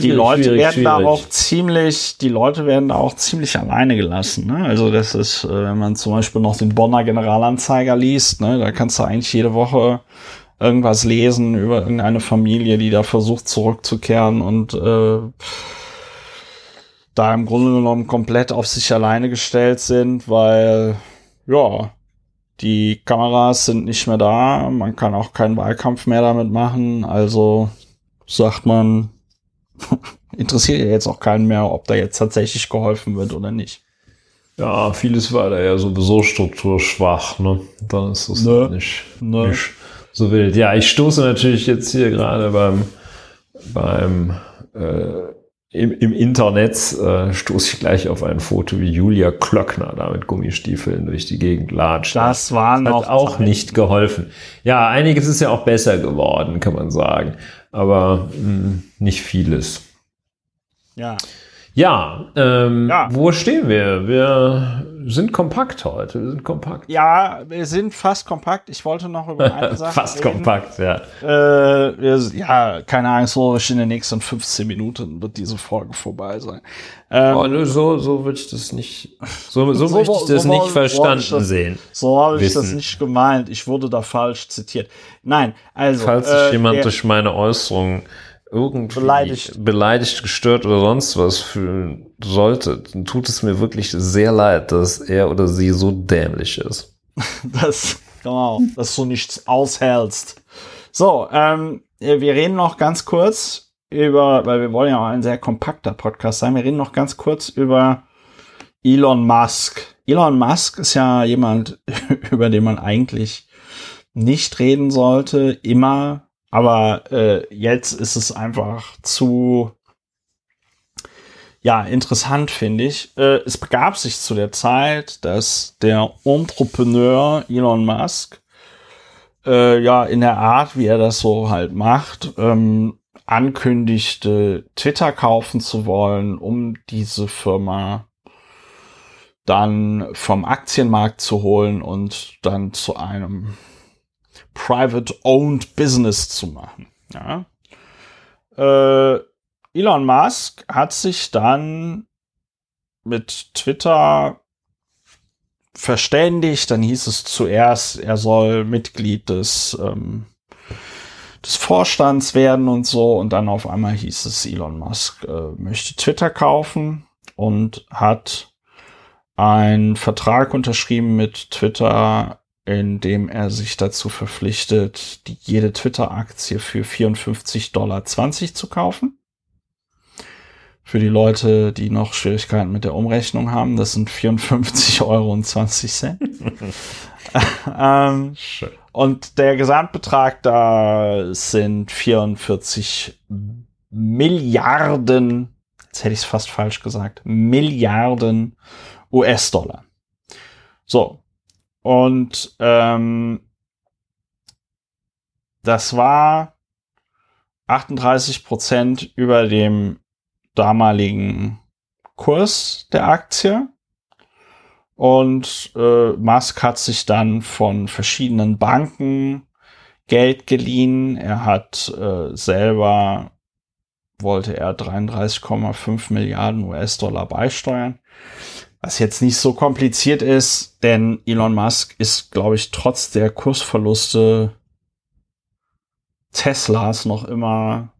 Die Leute schwierig, werden da schwierig. auch ziemlich, die Leute werden da auch ziemlich alleine gelassen. Ne? Also das ist, äh, wenn man zum Beispiel noch den Bonner Generalanzeiger liest, ne, da kannst du eigentlich jede Woche irgendwas lesen über irgendeine Familie, die da versucht zurückzukehren und äh, da im Grunde genommen komplett auf sich alleine gestellt sind, weil ja, die Kameras sind nicht mehr da, man kann auch keinen Wahlkampf mehr damit machen, also sagt man, interessiert ja jetzt auch keinen mehr, ob da jetzt tatsächlich geholfen wird oder nicht. Ja, vieles war da ja sowieso strukturschwach, ne? Dann ist es Ne. nicht, Ne. nicht so wild. Ja, ich stoße natürlich jetzt hier gerade beim, beim äh, im, im Internet äh, stoße ich gleich auf ein Foto, wie Julia Klöckner da mit Gummistiefeln durch die Gegend latscht. Das war hat noch auch Zeiten. nicht geholfen. Ja, einiges ist ja auch besser geworden, kann man sagen. Aber mh, nicht vieles. Ja. Ja, ähm, Ja. wo stehen wir? Wir sind kompakt heute. Wir sind kompakt. ja, wir sind fast kompakt. Ich wollte noch über eine Sache Fast reden. kompakt, ja. Äh, wir, ja, keine Angst, so in den nächsten 15 Minuten wird diese Folge vorbei sein. Ähm, Oh, so, so würde ich das nicht, so, so, So- möchte ich das so- nicht verstanden so- sehen. so habe ich das nicht gemeint. Ich wurde da falsch zitiert. Nein, also. Falls sich äh, jemand der- durch meine Äußerung irgendwie Beleidigt. beleidigt, gestört oder sonst was fühlen sollte, dann tut es mir wirklich sehr leid, dass er oder sie so dämlich ist. Das, genau, dass du nichts aushältst. So, ähm, wir reden noch ganz kurz über, weil wir wollen ja auch ein sehr kompakter Podcast sein, wir reden noch ganz kurz über Elon Musk. Elon Musk ist ja jemand, über den man eigentlich nicht reden sollte, immer, aber äh, jetzt ist es einfach zu ja, interessant finde ich. Äh, es begab sich zu der Zeit, dass der Entrepreneur Elon Musk äh, ja in der Art, wie er das so halt macht, ähm, ankündigte, Twitter kaufen zu wollen, um diese Firma dann vom Aktienmarkt zu holen und dann zu einem private-owned Business zu machen. Ja. Äh, Elon Musk hat sich dann mit Twitter verständigt. Dann hieß es zuerst, er soll Mitglied des, ähm, des Vorstands werden und so. Und dann auf einmal hieß es, Elon Musk äh, möchte Twitter kaufen und hat einen Vertrag unterschrieben mit Twitter, in dem er sich dazu verpflichtet, die, jede Twitter-Aktie für 54,20 Dollar zu kaufen. Für die Leute, die noch Schwierigkeiten mit der Umrechnung haben, das sind 54,20 Euro. ähm, Schön. und der Gesamtbetrag da sind 44 Milliarden, jetzt hätte ich es fast falsch gesagt, Milliarden US-Dollar. So. Und ähm, das war 38 Prozent über dem damaligen Kurs der Aktie. Und äh, Musk hat sich dann von verschiedenen Banken Geld geliehen. Er hat äh, selber, wollte er 33,5 Milliarden US-Dollar beisteuern. Was jetzt nicht so kompliziert ist, denn Elon Musk ist, glaube ich, trotz der Kursverluste Teslas noch immer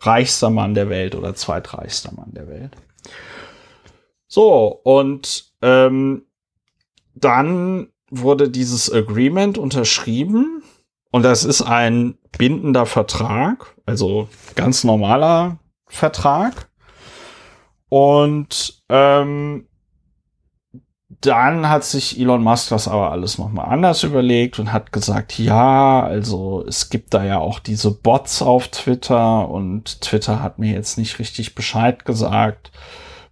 reichster Mann der Welt oder zweitreichster Mann der Welt. So, und ähm, dann wurde dieses Agreement unterschrieben und das ist ein bindender Vertrag, also ganz normaler Vertrag. Und ähm, dann hat sich Elon Musk das aber alles nochmal anders überlegt und hat gesagt, ja, also es gibt da ja auch diese Bots auf Twitter und Twitter hat mir jetzt nicht richtig Bescheid gesagt,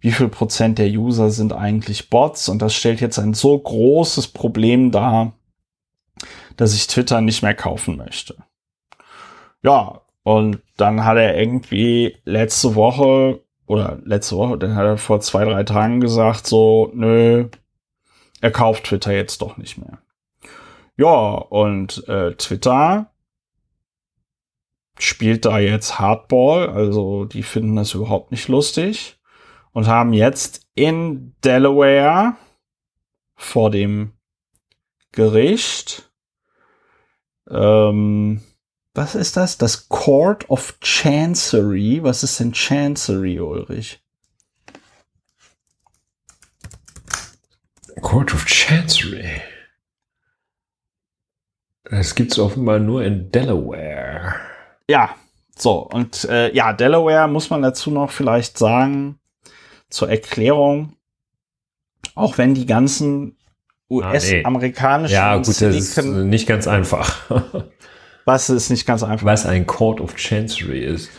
wie viel Prozent der User sind eigentlich Bots und das stellt jetzt ein so großes Problem dar, dass ich Twitter nicht mehr kaufen möchte. Ja, und dann hat er irgendwie letzte Woche oder letzte Woche, dann hat er vor zwei, drei Tagen gesagt, so, nö, er kauft Twitter jetzt doch nicht mehr. Ja, und äh, Twitter spielt da jetzt Hardball, also die finden das überhaupt nicht lustig und haben jetzt in Delaware vor dem Gericht, ähm, was ist das? Das Court of Chancery. Was ist denn Chancery, Ulrich? Court of Chancery. Das gibt es offenbar nur in Delaware. Ja, so. Und äh, ja, Delaware muss man dazu noch vielleicht sagen, zur Erklärung, auch wenn die ganzen US-amerikanischen ah, nee. Ja, gut, das ist nicht ganz einfach. Was ist nicht ganz einfach? Was ein Court of Chancery ist.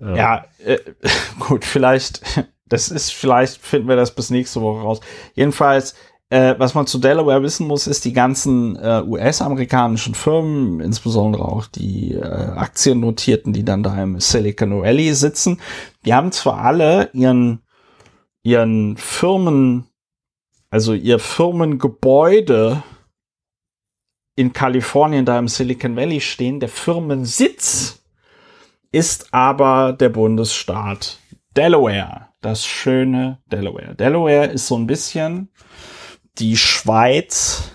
Ja, ja äh, gut, vielleicht, das ist, vielleicht finden wir das bis nächste Woche raus. Jedenfalls, äh, was man zu Delaware wissen muss, ist die ganzen äh, US-amerikanischen Firmen, insbesondere auch die äh, Aktiennotierten, die dann da im Silicon Valley sitzen, die haben zwar alle ihren, ihren Firmen, also ihr Firmengebäude in Kalifornien, da im Silicon Valley stehen. Der Firmensitz ist aber der Bundesstaat Delaware. Das schöne Delaware. Delaware ist so ein bisschen die Schweiz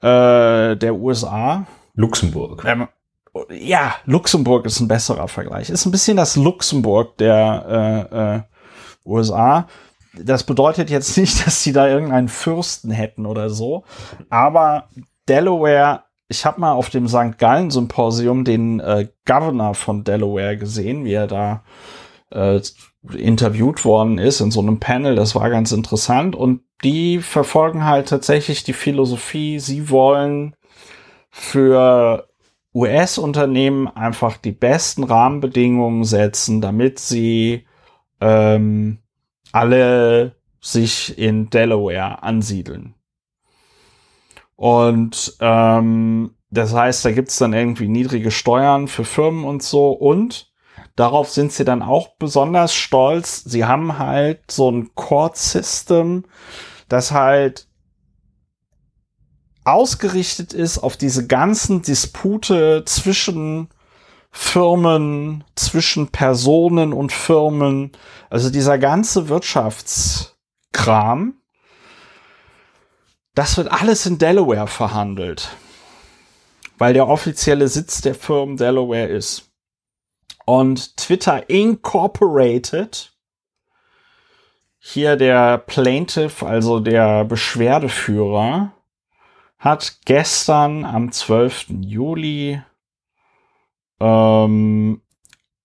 äh, der USA. Luxemburg. Ähm, ja, Luxemburg ist ein besserer Vergleich. Ist ein bisschen das Luxemburg der äh, äh, USA. Das bedeutet jetzt nicht, dass sie da irgendeinen Fürsten hätten oder so, aber Delaware, ich habe mal auf dem St. Gallen Symposium den äh, Governor von Delaware gesehen, wie er da äh, interviewt worden ist in so einem Panel. Das war ganz interessant. Und die verfolgen halt tatsächlich die Philosophie, sie wollen für US-Unternehmen einfach die besten Rahmenbedingungen setzen, damit sie ähm, alle sich in Delaware ansiedeln. Und ähm, das heißt, da gibt's dann irgendwie niedrige Steuern für Firmen und so. Und darauf sind sie dann auch besonders stolz. Sie haben halt so ein Court-System, das halt ausgerichtet ist auf diese ganzen Dispute zwischen Firmen, zwischen Personen und Firmen. Also dieser ganze Wirtschaftskram das wird alles in Delaware verhandelt, weil der offizielle Sitz der Firmen Delaware ist. Und Twitter Incorporated, hier der Plaintiff, also der Beschwerdeführer, hat gestern am 12. Juli ähm,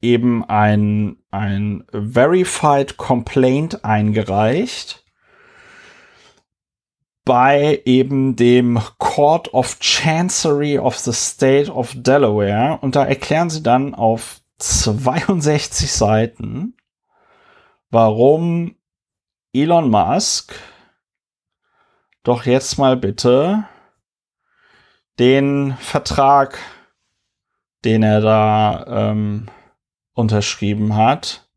eben ein, ein Verified Complaint eingereicht bei eben dem Court of Chancery of the State of Delaware. Und da erklären sie dann auf 62 Seiten, warum Elon Musk doch jetzt mal bitte den Vertrag, den er da ähm, unterschrieben hat,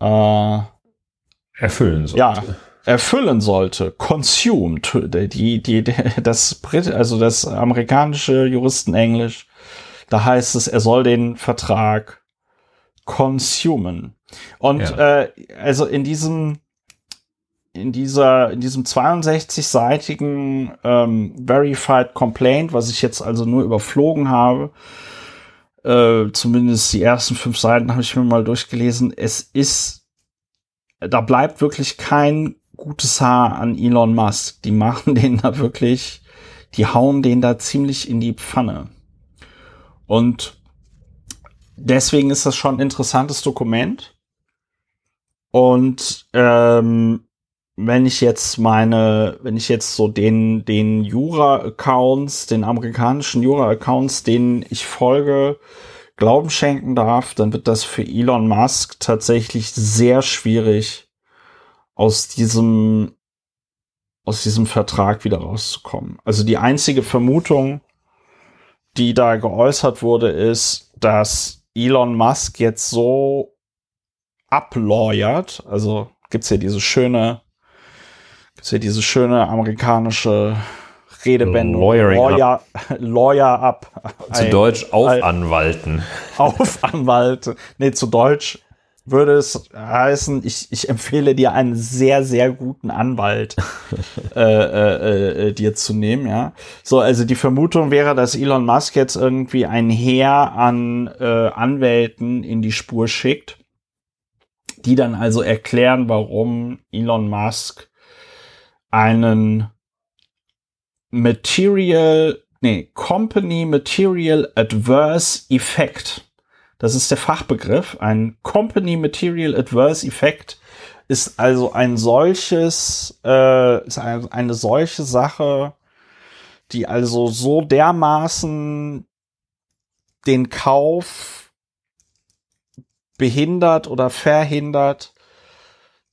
äh, erfüllen sollte. Ja, erfüllen sollte, consumed, die, die, das Brit, also das amerikanische Juristenenglisch, da heißt es, er soll den Vertrag consumen. Und ja. äh, also in diesem in dieser in diesem 62-seitigen ähm, verified complaint, was ich jetzt also nur überflogen habe, äh, zumindest die ersten fünf Seiten habe ich mir mal durchgelesen. Es ist da bleibt wirklich kein gutes Haar an Elon Musk. Die machen den da wirklich, die hauen den da ziemlich in die Pfanne. Und deswegen ist das schon ein interessantes Dokument. Und ähm, wenn ich jetzt meine, wenn ich jetzt so den, den Jura-Accounts, den amerikanischen Jura-Accounts, denen ich folge, Glauben schenken darf, dann wird das für Elon Musk tatsächlich sehr schwierig, aus diesem, aus diesem Vertrag wieder rauszukommen. Also die einzige Vermutung, die da geäußert wurde, ist, dass Elon Musk jetzt so ablawyert, also gibt's ja diese schöne ist ja diese schöne amerikanische Redewendung. Lawyering Lawyer, Lawyer up. Zu Ein- Deutsch Aufanwalten. Aufanwalt. Nee, zu Deutsch würde es heißen, ich, ich empfehle dir einen sehr, sehr guten Anwalt äh, äh, äh, dir zu nehmen, ja. So, also die Vermutung wäre, dass Elon Musk jetzt irgendwie ein Heer an äh, Anwälten in die Spur schickt, die dann also erklären, warum Elon Musk einen Material, nee, Company Material Adverse Effect. Das ist der Fachbegriff. Ein Company Material Adverse Effect ist also ein solches, äh, ist ein, eine solche Sache, die also so dermaßen den Kauf behindert oder verhindert,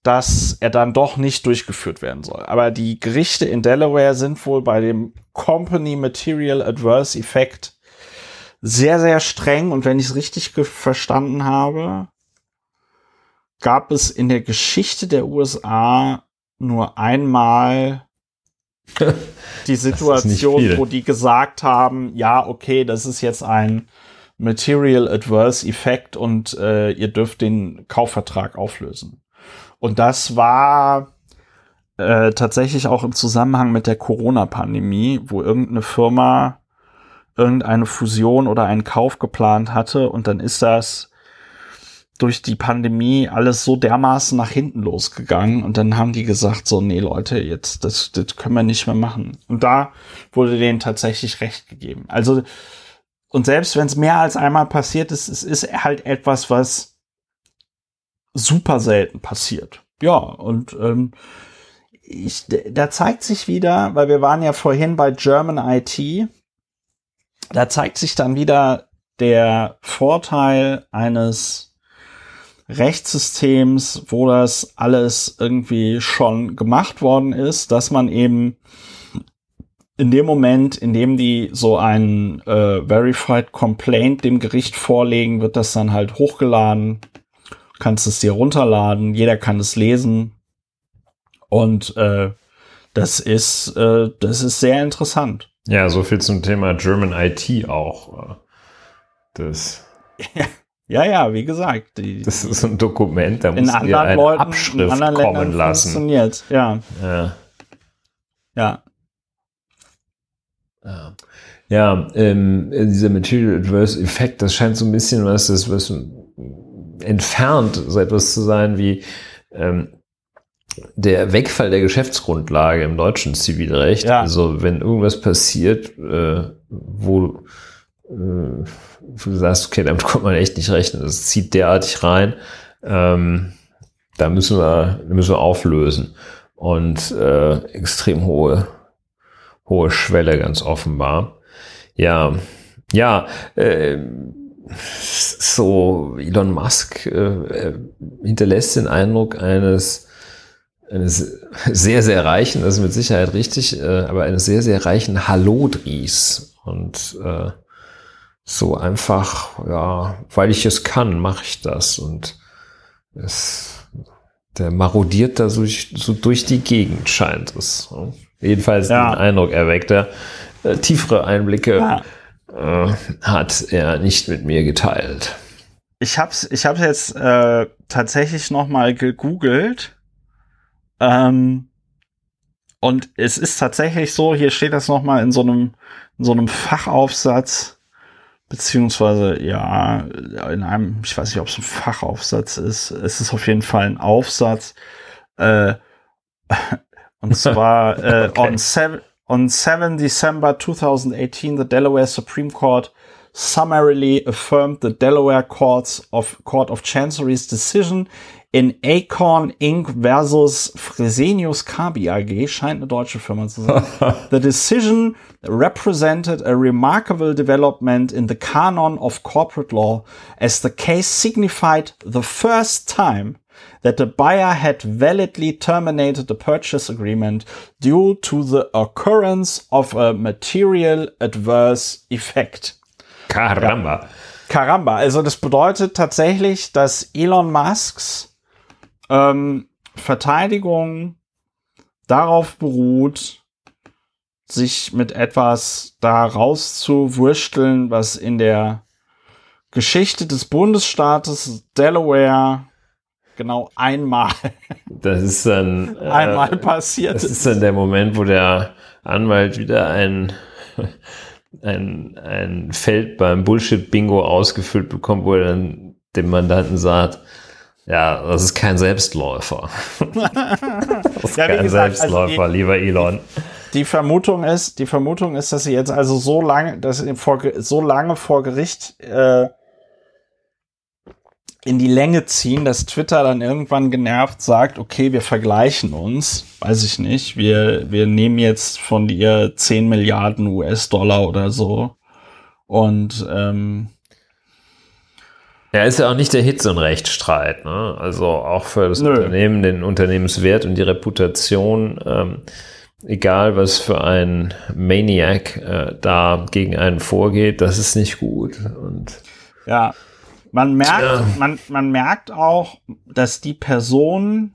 dass er dann doch nicht durchgeführt werden soll. Aber die Gerichte in Delaware sind wohl bei dem Company Material Adverse Effect sehr, sehr streng. Und wenn ich es richtig verstanden habe, gab es in der Geschichte der USA nur einmal die Situation, wo die gesagt haben, ja, okay, das ist jetzt ein Material Adverse Effect und äh, ihr dürft den Kaufvertrag auflösen. Und das war äh, tatsächlich auch im Zusammenhang mit der Corona-Pandemie, wo irgendeine Firma irgendeine Fusion oder einen Kauf geplant hatte und dann ist das durch die Pandemie alles so dermaßen nach hinten losgegangen und dann haben die gesagt so, nee Leute, jetzt, das, das können wir nicht mehr machen. Und da wurde denen tatsächlich recht gegeben. Also, und selbst wenn es mehr als einmal passiert ist, es ist halt etwas, was super selten passiert. Ja, und ähm, ich, da zeigt sich wieder, weil wir waren ja vorhin bei German IT, da zeigt sich dann wieder der Vorteil eines Rechtssystems, wo das alles irgendwie schon gemacht worden ist, dass man eben in dem Moment, in dem die so ein äh, Verified Complaint dem Gericht vorlegen, wird das dann halt hochgeladen. Du kannst es dir runterladen, jeder kann es lesen. Und äh, das ist, äh, das ist sehr interessant. Ja, so viel zum Thema German IT auch. Das, Ja, ja, wie gesagt, die, das ist ein Dokument, da in muss dir anderen eine Leuten, in Abschrift anderen kommen Ländern lassen. funktioniert. Ja, Ja. ja. Ja, ja ähm, dieser Material Adverse Effekt, das scheint so ein bisschen was, das was entfernt so etwas zu sein wie ähm, der Wegfall der Geschäftsgrundlage im deutschen Zivilrecht. Ja. Also wenn irgendwas passiert, äh, wo äh, du sagst, okay, damit kommt man echt nicht rechnen, das zieht derartig rein, ähm, da müssen wir, müssen wir auflösen. Und äh, extrem hohe hohe Schwelle, ganz offenbar. Ja, ja, äh, so Elon Musk äh, äh, hinterlässt den Eindruck eines, eines sehr, sehr reichen, das ist mit Sicherheit richtig, äh, aber eines sehr, sehr reichen Hallodris. Und äh, so einfach, ja, weil ich es kann, mache ich das. Und es, der marodiert da so, durch- so durch die Gegend, scheint es. Jedenfalls Ja. den Eindruck erweckt er. Äh, tiefere Einblicke ja. Äh, hat er nicht mit mir geteilt. Ich hab's, ich hab's jetzt äh, tatsächlich noch mal gegoogelt. Ähm, und es ist tatsächlich so, hier steht das noch mal in so einem, in so einem Fachaufsatz, beziehungsweise, ja, in einem, ich weiß nicht, ob es ein Fachaufsatz ist. Es ist auf jeden Fall ein Aufsatz. Äh, und zwar äh, Okay. on, seven, on 7 December 2018, the Delaware Supreme Court summarily affirmed the Delaware Courts of Court of Chancery's decision in Acorn Inc. versus Fresenius Kabi AG, scheint eine deutsche Firma zu sein. the decision represented a remarkable development in the canon of corporate law as the case signified the first time that the buyer had validly terminated the purchase agreement due to the occurrence of a material adverse effect. Caramba. Ja. Caramba. Also das bedeutet tatsächlich, dass Elon Musks ähm, Verteidigung darauf beruht, sich mit etwas da rauszuwursteln, was in der Geschichte des Bundesstaates Delaware genau einmal. Das ist dann äh, einmal passiert. Das ist dann der Moment, wo der Anwalt wieder ein ein, ein Feld beim Bullshit-Bingo ausgefüllt bekommt, wo er dann dem Mandanten sagt, ja, das ist kein Selbstläufer. das ist ja, kein gesagt, Selbstläufer, also die, lieber Elon. Die Vermutung ist, die Vermutung ist, dass sie jetzt also so lange, dass sie vor, so lange vor Gericht äh, in die Länge ziehen, dass Twitter dann irgendwann genervt sagt, okay, wir vergleichen uns, weiß ich nicht, wir, wir nehmen jetzt von dir 10 Milliarden US-Dollar oder so und ähm, ja, ist ja auch nicht der Hitze- und Rechtsstreit, ne? Also auch für das Nö. Unternehmen, den Unternehmenswert und die Reputation, ähm, egal was für ein Maniac äh, da gegen einen vorgeht, das ist nicht gut. Und ja, man merkt, ja. man, man merkt auch, dass die Person,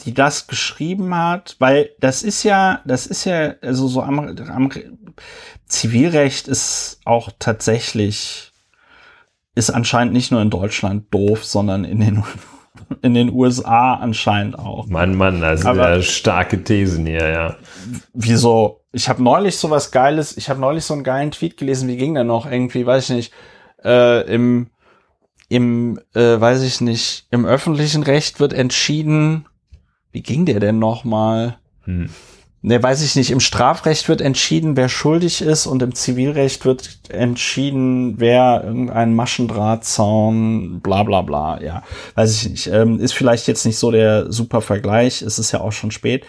die das geschrieben hat, weil das ist ja, das ist ja, also so am, am Zivilrecht ist auch tatsächlich, ist anscheinend nicht nur in Deutschland doof, sondern in den, in den USA anscheinend auch. Mann, Mann, das sind ja starke Thesen hier, ja. Wieso? Ich habe neulich so was Geiles, ich habe neulich so einen geilen Tweet gelesen, wie ging der noch? Irgendwie, weiß ich nicht äh, im, im, äh, weiß ich nicht, im öffentlichen Recht wird entschieden, wie ging der denn nochmal? Hm. Ne, weiß ich nicht. Im Strafrecht wird entschieden, wer schuldig ist und im Zivilrecht wird entschieden, wer irgendein Maschendrahtzaun, bla bla bla, ja. Weiß ich nicht. Ähm, ist vielleicht jetzt nicht so der super Vergleich, es ist ja auch schon spät.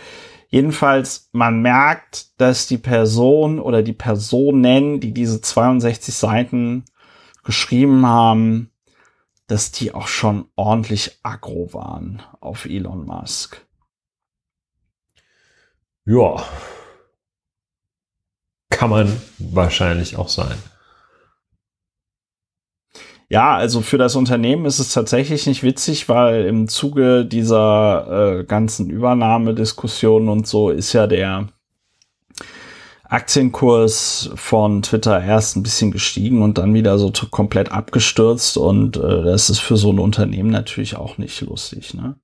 Jedenfalls, man merkt, dass die Person oder die Personen, die diese 62 Seiten geschrieben haben, dass die auch schon ordentlich aggro waren auf Elon Musk. Ja. Kann man wahrscheinlich auch sein. Ja, also für das Unternehmen ist es tatsächlich nicht witzig, weil im Zuge dieser äh, ganzen Übernahmediskussionen und so ist ja der Aktienkurs von Twitter erst ein bisschen gestiegen und dann wieder so komplett abgestürzt und äh, das ist für so ein Unternehmen natürlich auch nicht lustig, ne?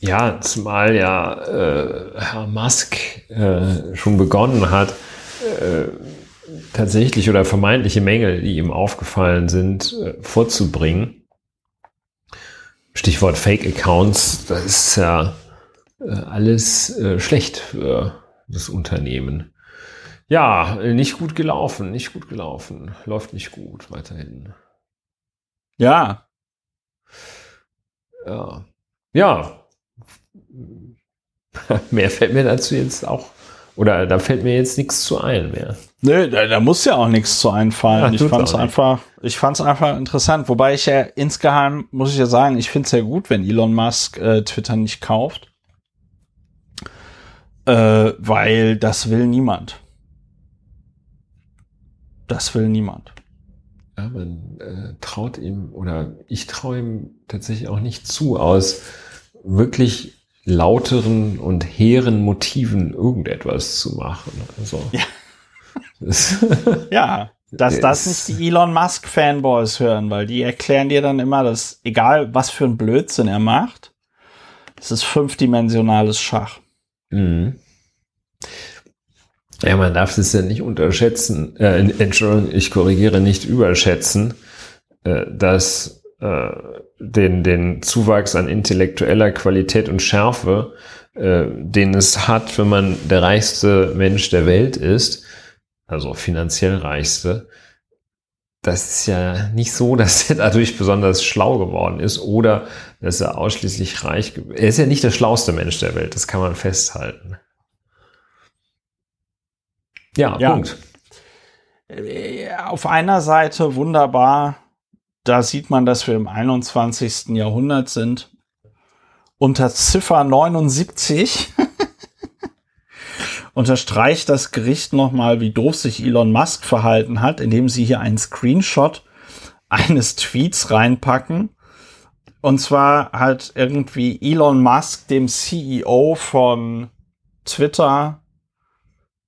Ja, zumal ja äh, Herr Musk äh, schon begonnen hat, äh, tatsächlich oder vermeintliche Mängel, die ihm aufgefallen sind, äh, vorzubringen. Stichwort Fake Accounts, das ist ja äh, alles schlecht für das Unternehmen. Ja, nicht gut gelaufen, nicht gut gelaufen. Läuft nicht gut weiterhin. Ja. Ja. Ja. Mehr fällt mir dazu jetzt auch, oder da fällt mir jetzt nichts zu ein mehr. Nö, da, da muss ja auch nichts zu einfallen. Ja, ich fand es einfach, ich fand es einfach interessant. Wobei ich ja insgeheim, muss ich ja sagen, ich finde es ja gut, wenn Elon Musk äh, Twitter nicht kauft äh, weil das will niemand. Das will niemand. Ja, man äh, traut ihm oder ich traue ihm tatsächlich auch nicht zu, aus wirklich lauteren und hehren Motiven irgendetwas zu machen. Also, ja. ja, dass das nicht die Elon Musk Fanboys hören, weil die erklären dir dann immer, dass egal was für ein Blödsinn er macht, es ist fünfdimensionales Schach. Mhm. Ja, man darf es ja nicht unterschätzen, äh, Entschuldigung, ich korrigiere, nicht überschätzen, äh, dass äh, den, den Zuwachs an intellektueller Qualität und Schärfe, äh, den es hat, wenn man der reichste Mensch der Welt ist, also finanziell reichste, das ist ja nicht so, dass er dadurch besonders schlau geworden ist oder dass er ausschließlich reich. Er ist ja nicht der schlauste Mensch der Welt, das kann man festhalten. Ja, ja. Punkt. Äh, auf einer Seite wunderbar, da sieht man, dass wir im 21. Jahrhundert sind. Unter Ziffer 79 unterstreicht das Gericht nochmal, wie doof sich Elon Musk verhalten hat, indem sie hier einen Screenshot eines Tweets reinpacken. Und zwar hat irgendwie Elon Musk dem CEO von Twitter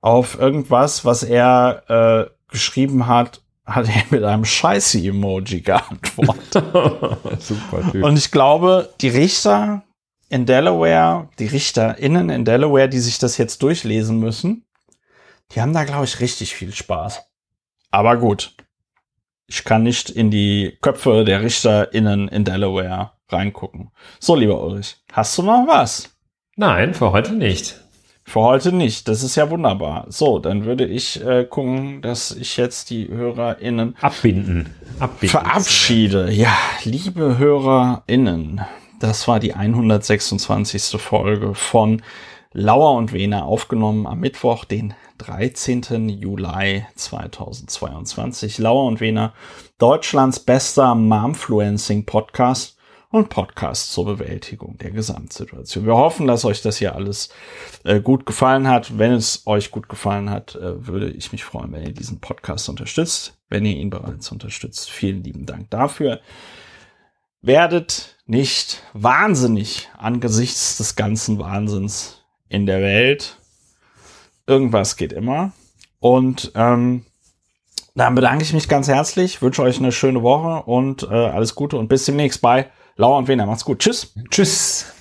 auf irgendwas, was er äh, geschrieben hat, hat er mit einem Scheiße-Emoji geantwortet. Super Typ. Und ich glaube, die Richter in Delaware, die RichterInnen in Delaware, die sich das jetzt durchlesen müssen, die haben da, glaube ich, richtig viel Spaß. Aber gut. Ich kann nicht in die Köpfe der RichterInnen in Delaware reingucken. So, lieber Ulrich, hast du noch was? Nein, für heute nicht. Für heute nicht. Das ist ja wunderbar. So, dann würde ich äh, gucken, dass ich jetzt die HörerInnen abbinden. abbinden. Verabschiede. Ja, liebe HörerInnen, das war die 126. Folge von Lauer und Wehner, aufgenommen am Mittwoch, den 13. Juli 2022. Lauer und Wehner, Deutschlands bester Momfluencing Podcast und Podcast zur Bewältigung der Gesamtsituation. Wir hoffen, dass euch das hier alles äh, gut gefallen hat. Wenn es euch gut gefallen hat, äh, würde ich mich freuen, wenn ihr diesen Podcast unterstützt. Wenn ihr ihn bereits unterstützt, vielen lieben Dank dafür. Werdet nicht wahnsinnig angesichts des ganzen Wahnsinns in der Welt. Irgendwas geht immer. Und ähm, dann bedanke ich mich ganz herzlich, wünsche euch eine schöne Woche und äh, alles Gute und bis demnächst bei Laura und Wiener. Macht's gut. Tschüss. Tschüss.